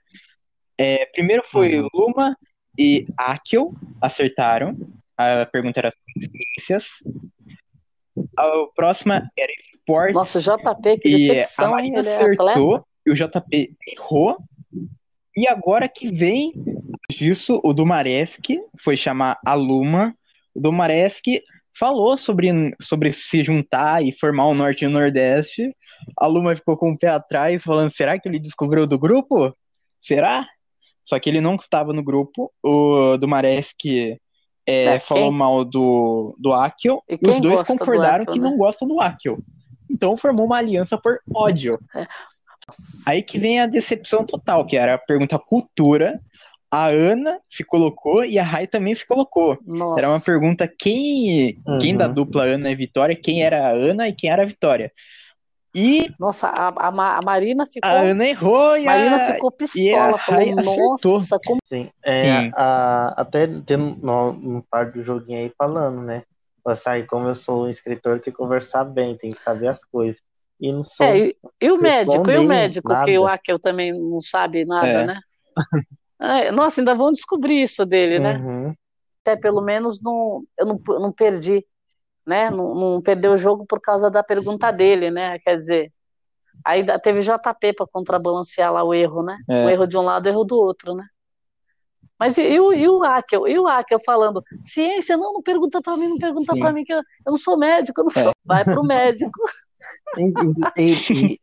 É, primeiro foi Uhum. Luma e Akel, acertaram. A pergunta era sobre ciências. A próxima era esporte. Nossa, o JP, que E a decepção? Marina Ele é acertou e o JP errou. E agora que vem disso, o Dumaresque foi chamar a Luma. O Dumaresque falou sobre, sobre se juntar e formar o Norte e o Nordeste. A Luma ficou com o pé atrás, falando: será que ele descobriu do grupo? Será? Só que ele não estava no grupo. O Dumaresque é, É, falou quem- mal do, do Akel. E E, os dois concordaram Akel, que né? não gostam do Akel. Então formou uma aliança por ódio. Nossa. Aí que vem a decepção total, que era a pergunta cultura. A Ana se colocou e a Rai também se colocou. Nossa. Era uma pergunta quem, quem Uhum. da dupla Ana e Vitória, quem era a Ana e quem era a Vitória. E Nossa, a, a, a Marina ficou. a Ana errou e Marina a... ficou a pistola, acertou. nossa, como Sim, é, Sim. a- até tem no, no parte do joguinho aí falando, né? Aí, como eu sou um escritor, tem que conversar bem, tem que saber as coisas. E não sou. É, e, e o médico, e o médico, que nada. o Akel também não sabe nada, É. né? É, nossa, ainda vão descobrir isso dele, né? Uhum. Até pelo menos não, eu não, não perdi, né? Não, não perdeu o jogo por causa da pergunta dele, né? Quer dizer, aí teve JP para contrabalancear lá o erro, né? É. O erro de um lado, o erro do outro, né? Mas e, e o, e o Akel, e o Akel falando, ciência, não, não pergunta para mim, não pergunta para mim, que eu, eu não sou médico, eu não sou. É. Vai pro médico. E, e-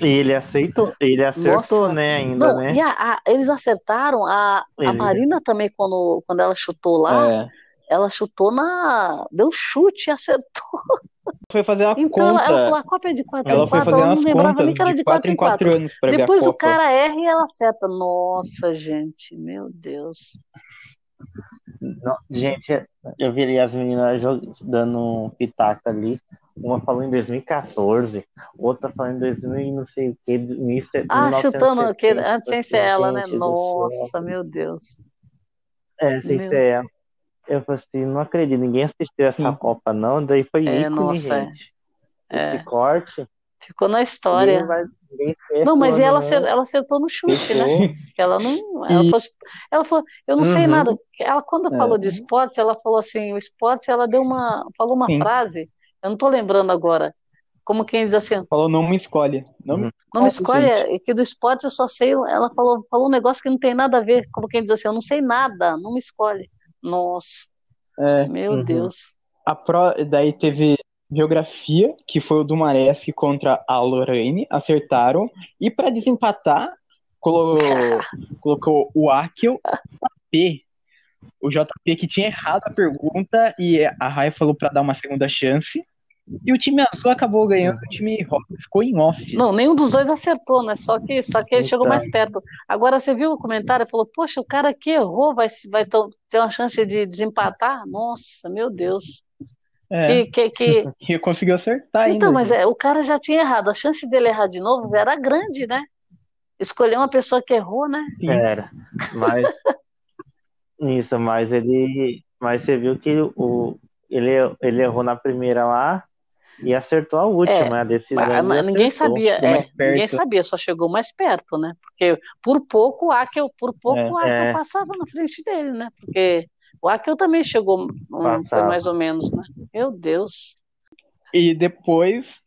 ele aceitou, ele acertou, Nossa. né, ainda, Não, né? e a- a- eles acertaram, a, a Ele- Marina também, quando, quando ela chutou lá, É. ela chutou na. Deu chute e acertou. Foi fazer uma Então ela, conta. ela falou: a Copa é de 4 Ela em foi 4, fazer ela não lembrava contas nem que era de de 4 4 em em 4 4. anos pra ver a Depois o cara erra e ela acerta. Nossa, gente, meu Deus. Não, gente, eu vi as meninas dando pitaco ali. Uma falou em 2014, outra falou em 2000 e não sei o que. Ah, chutando que, antes sem ser ela, né? Nossa, meu Deus. É, sem Meu- ser ela. Eu falei assim, não acredito, ninguém assistiu essa Sim. Copa, não. Daí foi É, ícone, nossa, é. gente. É. Esse corte, Ficou na ninguém história. vai. Ninguém Não, mas e ela, não. ela acertou no chute, né? Ficou. Que ela não. Ela E- falou, ela falou, eu não sei Uhum. nada. Ela, quando É. falou de esporte, ela falou assim: o esporte, ela deu uma. Falou uma Sim. frase, eu não tô lembrando agora. Como quem diz assim, Falou, não me escolhe. Não me Uhum. não me escolhe, escolhe, gente. é que do esporte eu só sei. Ela falou, falou um negócio que não tem nada a ver. Como quem diz assim, eu não sei nada, não me escolhe. Nossa, É, meu Uhum. Deus. a pro... Daí teve geografia, que foi o Dumaresque contra a Lorraine, acertaram. E pra desempatar, colo... colocou o Akel P. O JP que tinha errado a pergunta e a Rai falou pra dar uma segunda chance. E o time azul acabou ganhando, o time ficou em off. Não, nenhum dos dois acertou, né? Só que, só que ele chegou Então. mais perto. Agora, você viu o comentário? Falou, poxa, o cara que errou vai, se- vai ter uma chance de desempatar? Nossa, meu Deus. É, Que, que, que... e conseguiu acertar ainda. Então, mas gente. é, o cara já tinha errado. A chance dele errar de novo era grande, né? Escolher uma pessoa que errou, né? Sim. Era. Mas. Isso, mas ele. Mas você viu que o, ele, ele errou na primeira lá e acertou a última, a decisão. Ninguém acertou. sabia, é, ninguém sabia, só chegou mais perto, né? Porque por pouco o Akel, por pouco É. É. passava na frente dele, né? Porque o Akel também chegou, hum, foi mais ou menos, né? Meu Deus. E depois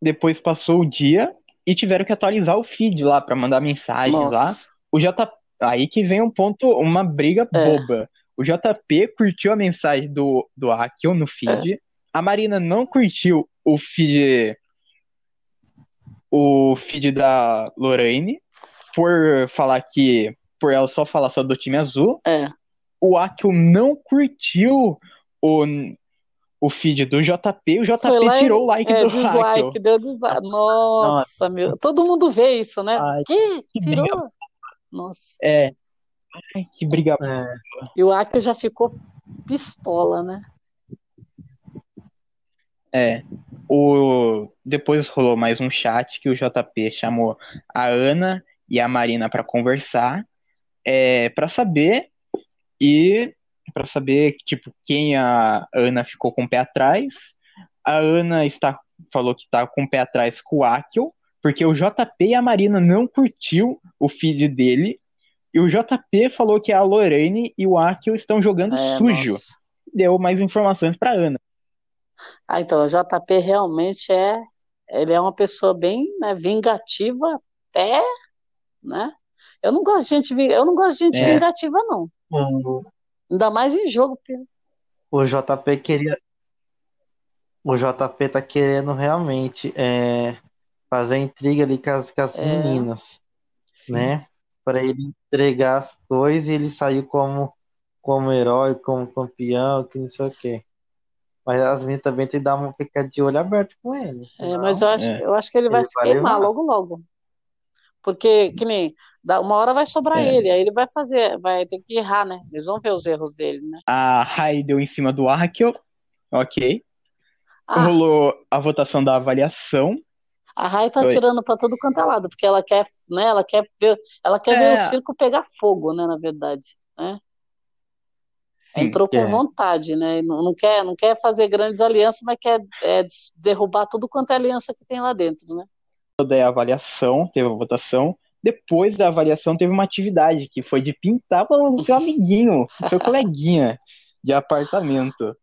depois passou o dia e tiveram que atualizar o feed lá para mandar mensagem lá. Nossa. O J... Aí que vem um ponto, uma briga É. boba. O JP curtiu a mensagem do, do Akio no feed. A Marina não curtiu o feed. O feed da Lorraine. Por falar que. Por ela só falar só do time azul. É. O Akio não curtiu o, o feed do JP. O JP Foi lá tirou o like É, do Akio. dislike, deu dislike. Nossa, meu. Todo mundo vê isso, né? Ai, Que? que Tirou? Nossa. É. Ai, que briga. É, E o Akio já ficou pistola, né? É. O... Depois rolou mais um chat que o JP chamou a Ana e a Marina para conversar, é, para saber e para saber tipo quem a Ana ficou com o pé atrás. A Ana está falou que está com o pé atrás com o Akio, porque o JP e a Marina não curtiu o feed dele. E o JP falou que a Lorraine e o Akio estão jogando É, sujo. nossa. Deu mais informações para Ana. Ah, então, o JP realmente é, ele é uma pessoa bem, né, vingativa até, né? Eu não gosto de gente, eu não gosto de gente É. vingativa, não. o, Ainda mais em jogo, Pedro. o JP queria. O JP tá querendo realmente é, fazer intriga ali com as, com as É. meninas, né? Para ele entregar as coisas e ele saiu como, como herói, como campeão, que não sei o quê. Mas as meninas também tem que dar uma ficar de olho aberto com ele. É, senão- mas eu acho, é. eu acho que ele vai Ele se vai queimar levar. logo, logo. Porque, que nem, dá- uma hora vai sobrar É. ele, aí ele vai fazer, vai ter que errar, né? Eles vão ver os erros dele, né? A Rai deu em cima do Akio. Ok. Ah, Rolou a votação da avaliação. a Rai tá Oi. tirando pra todo quanto é lado, porque ela quer, né? Ela quer ver, ela quer ver É. o circo pegar fogo, né? Na verdade, né? Sim, Entrou com é. vontade, né? Não, não quer, não quer fazer grandes alianças, mas quer é, derrubar tudo quanto é aliança que tem lá dentro, né? Daí a avaliação, teve a votação. Depois da avaliação, teve uma atividade que foi de pintar o seu amiguinho, o seu coleguinha de apartamento.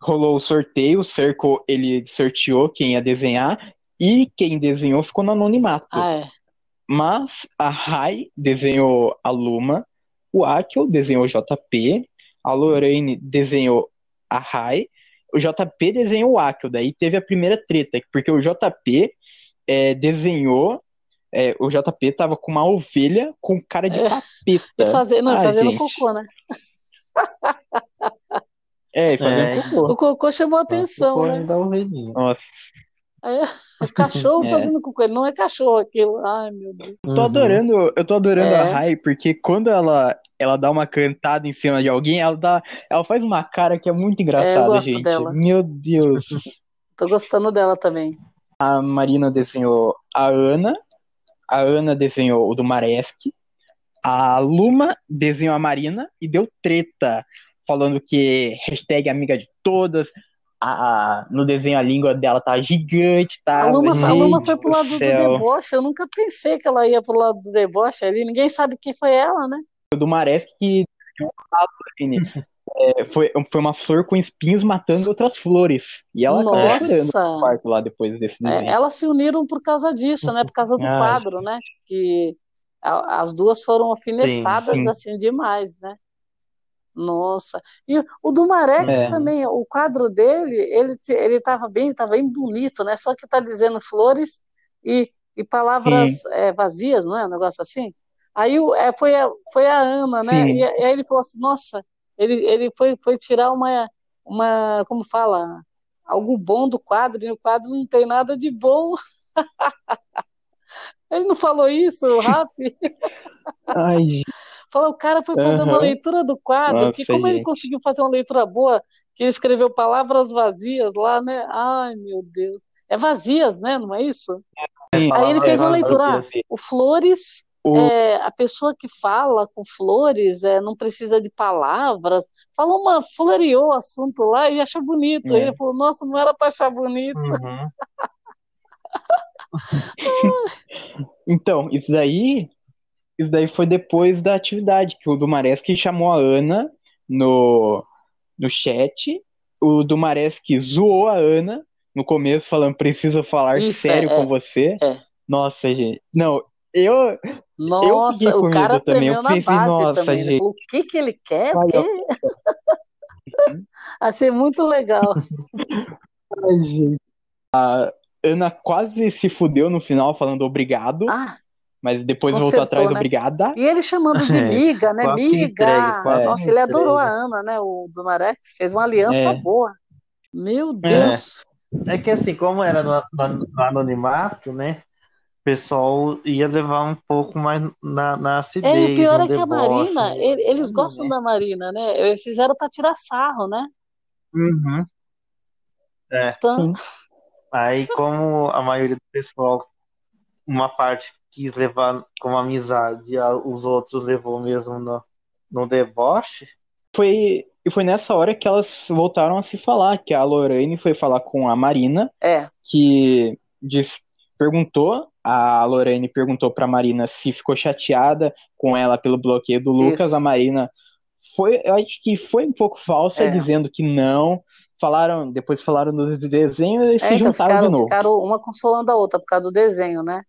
Rolou o sorteio, o Cerco ele sorteou quem ia desenhar e quem desenhou ficou no anonimato. Ah, é. Mas a Rai desenhou a Luma, o Akio desenhou o JP, a Lorraine desenhou a Rai, o JP desenhou o Akio. Daí teve a primeira treta, porque o JP é, desenhou. é, o JP tava com uma ovelha com cara de É. E capeta. fazer, não, Ah, fazendo gente. cocô, né? É, e fazendo É. cocô. O cocô chamou a atenção, Foi né? da ovelhinha. Nossa, Aí, o cachorro É. fazendo cocô, ele não é cachorro aquilo. Ai, meu Deus. eu tô Uhum. adorando, eu tô adorando a É. Rai, porque quando ela, ela dá uma cantada em cima de alguém, ela dá, ela faz uma cara que é muito engraçada, gosto gente. dela. Meu Deus. Tô gostando dela também. A Marina desenhou a Ana, a Ana desenhou o do Maresk, a Luma desenhou a Marina e deu treta, falando que hashtag amiga de todas, a, a- no desenho a língua dela tá gigante, tá? A Luma, a Luma foi pro do lado do céu. deboche. Eu nunca pensei que ela ia pro lado do deboche ali. Ninguém sabe quem foi ela, né? O do Maresk que é, foi, foi uma flor com espinhos matando outras flores. E ela Nossa! quarto lá depois desse É, desenho. elas se uniram por causa disso, né? Por causa do Ai. quadro, né? Que a- as duas foram alfinetadas sim. assim demais, né? Nossa. E o do Marex É. também, o quadro dele, ele ele estava bem, tava bem bonito, né? Só que tá dizendo flores e, e palavras é, vazias, não é? Um negócio assim. Aí é, foi, a, foi a Ana, né? E, e aí ele falou assim, nossa, ele, ele foi, foi tirar uma, uma, como fala, algo bom do quadro, e o quadro não tem nada de bom. Ele não falou isso, Rafi? Ai, Falou, o cara foi fazer uma Aham. leitura do quadro, Nossa, que como ele conseguiu fazer uma leitura boa, que ele escreveu palavras vazias lá, né? Ai, meu Deus. É vazias, né? Não é isso? Sim. Aí ele fez uma leitura, ah, vazias. o flores, O- é, a pessoa que fala com flores é, não precisa de palavras. Falou uma, floreou o assunto lá e achou bonito. É. Aí ele falou, nossa, não era para achar bonito. Uhum. Então, isso daí, isso daí foi depois da atividade, que o Dumaresque chamou a Ana no, no chat. O Dumaresque zoou a Ana no começo falando, preciso falar Isso, sério é, com você. é. Nossa, gente. Não, eu. Nossa, com o cara também, eu pensei, nossa, também. Ele gente. o que que ele quer? O quê? Achei muito legal. Ai, gente. A Ana quase se fudeu no final falando obrigado, Ah, mas depois voltou consertou, atrás do né? obrigada. E ele chamando de É, miga, né? quase Miga. quase Nossa, que ele adorou a. Ana, né? O do Marex. Fez uma aliança É. boa. Meu Deus. É que assim, como era no, no- no anonimato, né? O pessoal ia levar um pouco mais na, na É, acidez, e o pior é que a deboche, Marina, né? ele- eles gostam né? da Marina, né? Eles fizeram pra tirar sarro, né? Uhum. É. Então, Aí, como a maioria do pessoal, uma parte quis levar como amizade, os outros levou mesmo no, no deboche. Foi, e foi nessa hora que elas voltaram a se falar, que a Lorraine foi falar com a Marina, é, que diz, perguntou, a Lorraine perguntou pra Marina se ficou chateada com ela pelo bloqueio do Lucas. Isso. A Marina foi, eu acho que foi um pouco falsa, É. dizendo que não. Falaram, depois falaram no desenho e se É, então juntaram de ficaram, novo. ficaram uma consolando a outra por causa do desenho, né?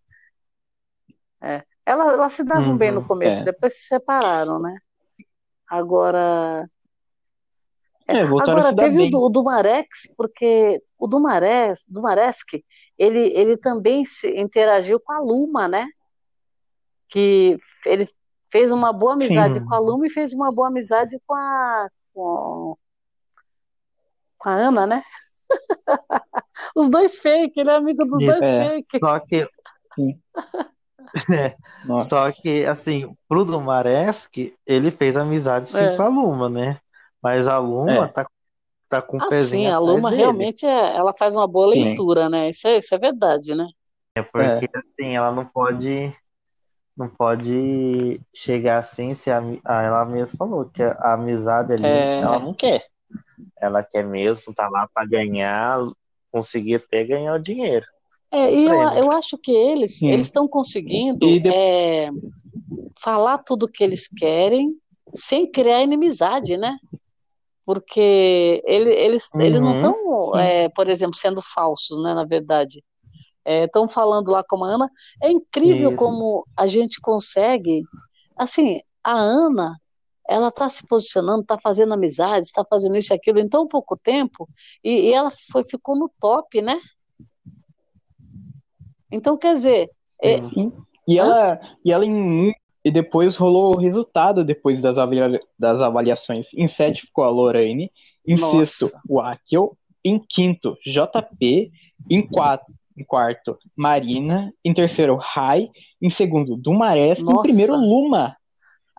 É. Ela- Elas se davam bem no Uhum, começo, é. depois se separaram, né? Agora, É, a agora teve o bem. do, o do Marex, porque o do Maresk, ele, ele também se interagiu com a Luma, né? Que ele fez uma boa amizade Sim. com a Luma e fez uma boa amizade com a, com, com a Ana, né? Os dois fake, ele é amigo dos Isso, dois é. fake. Só que, Nossa. só que assim, pro Dumaresque, ele fez amizade sim É. com a Luma, né? Mas a Luma É. tá, tá com o Ah, pezinho sim, a Luma dele. realmente é, ela faz uma boa Sim. leitura, né? Isso é, isso é verdade, né? É porque assim, ela não pode não pode chegar assim se a, ela mesma falou que a, amizade ali É. ela não quer. Ela quer mesmo, tá lá pra ganhar, conseguir até ganhar o dinheiro. É, e eu, eu acho que eles Sim. eles estão conseguindo E de- é, falar tudo o que eles querem sem criar inimizade, né? Porque ele, eles, eles não Uhum, estão, sim. por exemplo, sendo falsos, né? Na verdade. Estão falando lá com a Ana. É incrível Isso. como a gente consegue. Assim, a Ana, ela está se posicionando, está fazendo amizade, está fazendo isso e aquilo em tão pouco tempo, e, e ela foi, ficou no top, né? Então, quer dizer, é. E Hã? ela, e ela em, e depois rolou o resultado depois das, avalia- das avaliações. Em sétimo ficou a Lorraine, em Nossa. sexto o Akel, em quinto JP, em quatro, em quarto Marina, em terceiro Rai, em segundo Dumaresque, em primeiro Luma.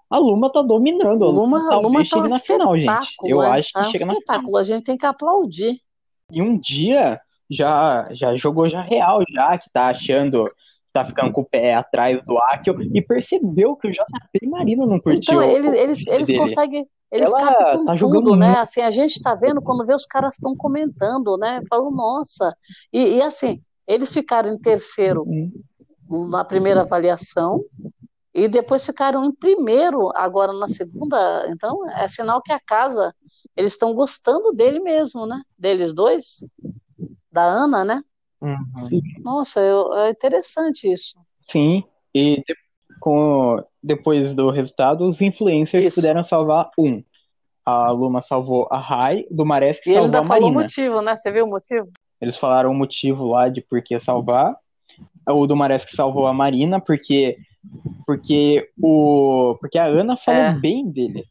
A Luma tá dominando. A Luma, Luma, talvez Luma tá um na final, gente. Eu né? acho que Tá um chega na final. espetáculo, a gente tem que aplaudir. E um dia já, já jogou já real, já que tá achando tá ficando com o pé atrás do Akio e percebeu que o JP Marina não curtiu Então, eles, eles, eles dele. conseguem, eles Ela captam tá tudo, né? muito. Assim, a gente tá vendo quando vê os caras estão comentando, né? Falam, nossa. E, e assim, eles ficaram em terceiro Uhum. na primeira avaliação e depois ficaram em primeiro agora na segunda. Então, é sinal que a casa, eles estão gostando dele mesmo, né? Deles dois, da Ana, né? Uhum. Nossa, eu- é interessante isso. Sim, e de- com, depois do resultado, os influencers Isso. puderam salvar um. A Luma salvou a Rai, do Mares que E salvou a falou o Marina. motivo, né? Você viu o motivo? Eles falaram o motivo lá de por que salvar. O do Mares que salvou a Marina, porque, porque, o, porque a Ana falou É. bem dele.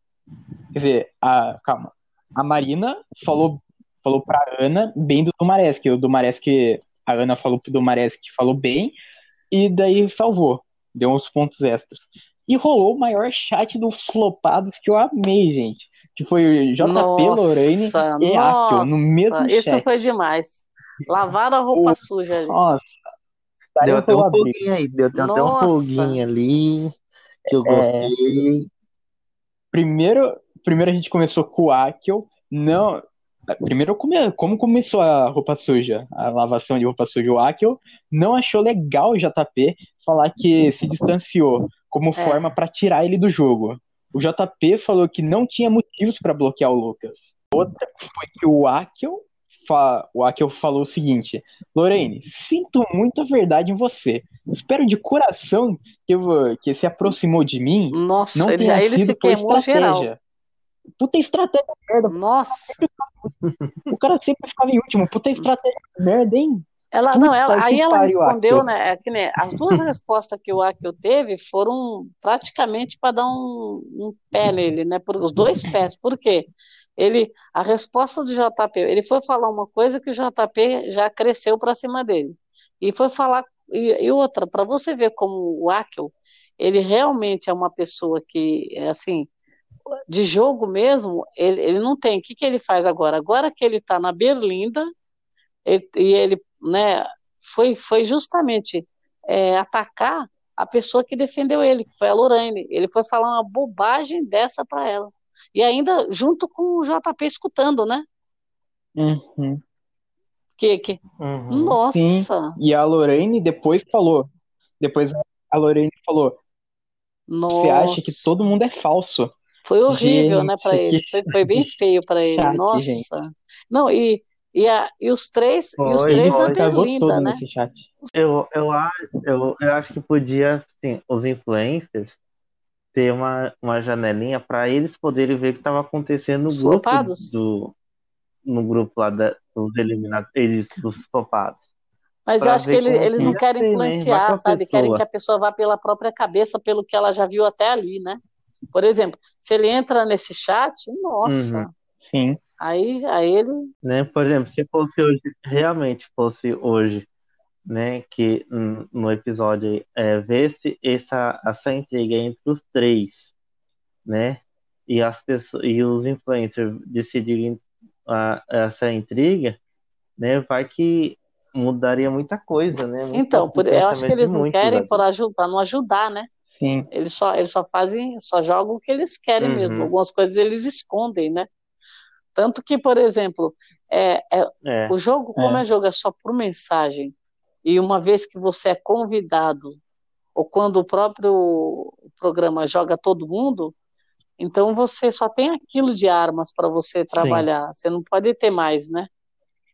Quer dizer, a, calma. A Marina falou, falou pra Ana bem do Dumares, que o Dumares que a Ana falou pro Dumares que falou bem, e daí salvou. Deu uns pontos extras. E rolou o maior chat dos flopados que eu amei, gente. Que foi o JP, Nossa, Lorraine e Akio no mesmo nossa, isso chat. foi demais. Lavaram a roupa suja ali. Nossa. Deu até um foguinho aí, deu até um Nossa. foguinho ali que eu É. gostei. Primeiro, primeiro a gente começou com o Akio. Não. Primeiro, come- como começou a roupa suja, a lavação de roupa suja, o Akio não achou legal o JP falar que se distanciou como forma para tirar ele do jogo. O JP falou que não tinha motivos para bloquear o Lucas. Outra foi que o Akio o Akio falou o seguinte: Lorraine, sinto muita verdade em você. Espero de coração que, que se aproximou de mim. Nossa, não ele, tenha aí ele sido se por estratégia. geral. Puta estratégia merda. Nossa. O cara sempre ficava em último. Puta estratégia merda, hein? Ela, Puta não, ela, aí ela respondeu, né? é que, né, as duas respostas que o Akio teve foram praticamente para dar um, um pé nele, né? Por, os dois pés. Por quê? Ele, a resposta do JP, ele foi falar uma coisa que o JP já cresceu para cima dele. E foi falar. E, e outra, para você ver como o Akio, ele realmente é uma pessoa que, é assim, de jogo mesmo, ele, ele não tem. O que, que ele faz agora? Agora que ele está na Berlinda, ele- e ele né, foi, foi justamente é, atacar a pessoa que defendeu ele, que foi a Lorraine. Ele foi falar uma bobagem dessa para ela. E ainda junto com o JP escutando, né? Uhum. Que, que... Uhum. Nossa, E a Lorraine depois falou. Depois a Lorraine falou: Você acha que nossa. todo mundo é falso? Foi horrível, né, Gente, para ele. Foi, foi bem feio para ele. chat, Nossa. gente. Não, e, e, a, e os três, e os Foi, três foi. na Berlinda, né? Eu, eu, acho, eu, eu acho que podia, assim, os influencers ter uma, uma janelinha para eles poderem ver o que estava acontecendo no grupo do no grupo lá da, dos eliminados, eles dos topados. Mas eu acho que ele- eles não querem ser, né? Vai influenciar, a sabe? Querem que a pessoa vá pela própria cabeça, pelo que ela já viu até ali, né? Por exemplo, se ele entra nesse chat, nossa, Uhum. Sim. aí, aí ele. Né? Por exemplo, se fosse hoje, realmente fosse hoje, né, que no episódio é, vê-se essa, essa intriga entre os três, né, e as pessoas e os influencers decidirem a, essa intriga, né, vai que mudaria muita coisa, né? Então, por- eu acho que eles não querem ali. para não ajudar, né? Sim. Eles só, eles só fazem, só jogam o que eles querem mesmo. Uhum. Algumas coisas eles escondem, né? Tanto que, por exemplo, é, é, É, o jogo, como É. é jogo é só por mensagem, e uma vez que você é convidado, ou quando o próprio programa joga todo mundo, então você só tem aquilo de armas para você trabalhar, você não pode ter mais, né?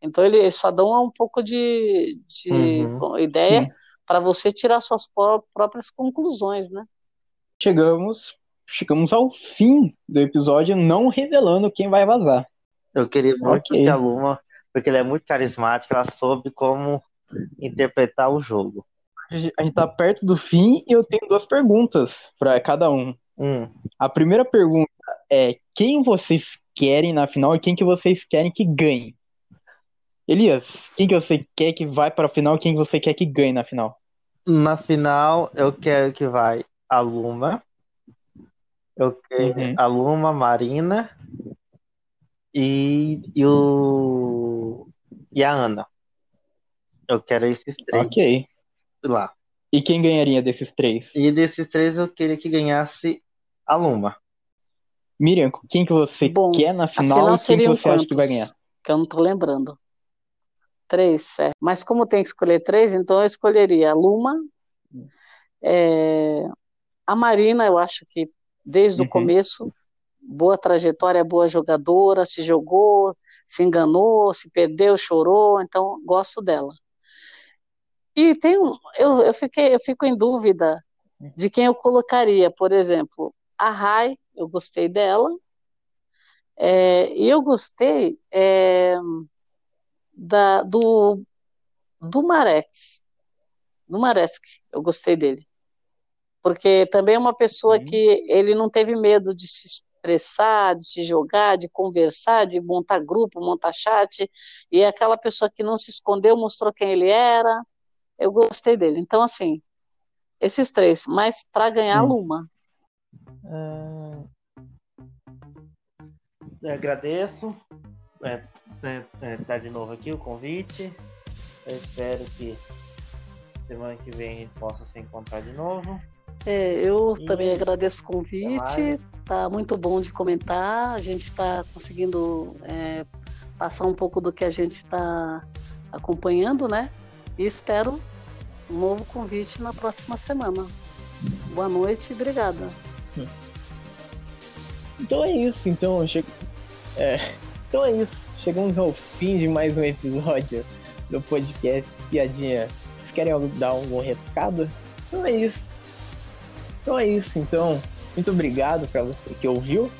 Então ele- eles só dão um pouco de, de Uhum. ideia Sim. Para você tirar suas pró- próprias conclusões, né? Chegamos, chegamos ao fim do episódio, não revelando quem vai vazar. eu queria muito Ok. que a Luma, porque ela é muito carismática, ela soube como interpretar o jogo. A gente tá perto do fim e eu tenho duas perguntas para cada um. Hum, A primeira pergunta é quem vocês querem na final e quem que vocês querem que ganhe? Elias, quem que você quer que vai para a final e quem que você quer que ganhe na final? Na final, eu quero que vai a Luma, eu quero Uhum. a Luma, Marina e, e o e a Ana. Eu quero esses três Ok. lá. E quem ganharia desses três? E desses três eu queria que ganhasse a Luma. Miriam, quem que você Bom, quer na final final e quem que você acha que vai ganhar? Que eu não tô lembrando. Três, certo. Mas como tem que escolher três, então eu escolheria a Luma, é, a Marina, eu acho que desde o Uhum. começo, boa trajetória, boa jogadora, se jogou, se enganou, se perdeu, chorou, então gosto dela. E tem um, eu, eu fiquei, eu fico em dúvida de quem eu colocaria, por exemplo, a Rai, eu gostei dela, é, e eu gostei é, da, do, do Marex, do Maresk, eu gostei dele. Porque também é uma pessoa Hum. que ele não teve medo de se expressar, de se jogar, de conversar, de montar grupo, montar chat, e é aquela pessoa que não se escondeu, mostrou quem ele era. Eu gostei dele. Então, assim, esses três, mas para ganhar Hum. Luma. Ah, eu agradeço é, é, é, tá de novo aqui o convite. Eu espero que semana que vem a gente possa se encontrar de novo. É, eu E também é agradeço o convite. Tá muito bom de comentar. A gente está conseguindo é, passar um pouco do que a gente está acompanhando, né? E espero um novo convite na próxima semana. Boa noite e obrigada. Então é isso. Então che- é, Então é isso. Chegamos ao fim de mais um episódio do podcast Piadinha. Vocês querem dar algum recado? Então é isso. Então é isso. Então, muito obrigado para você que ouviu.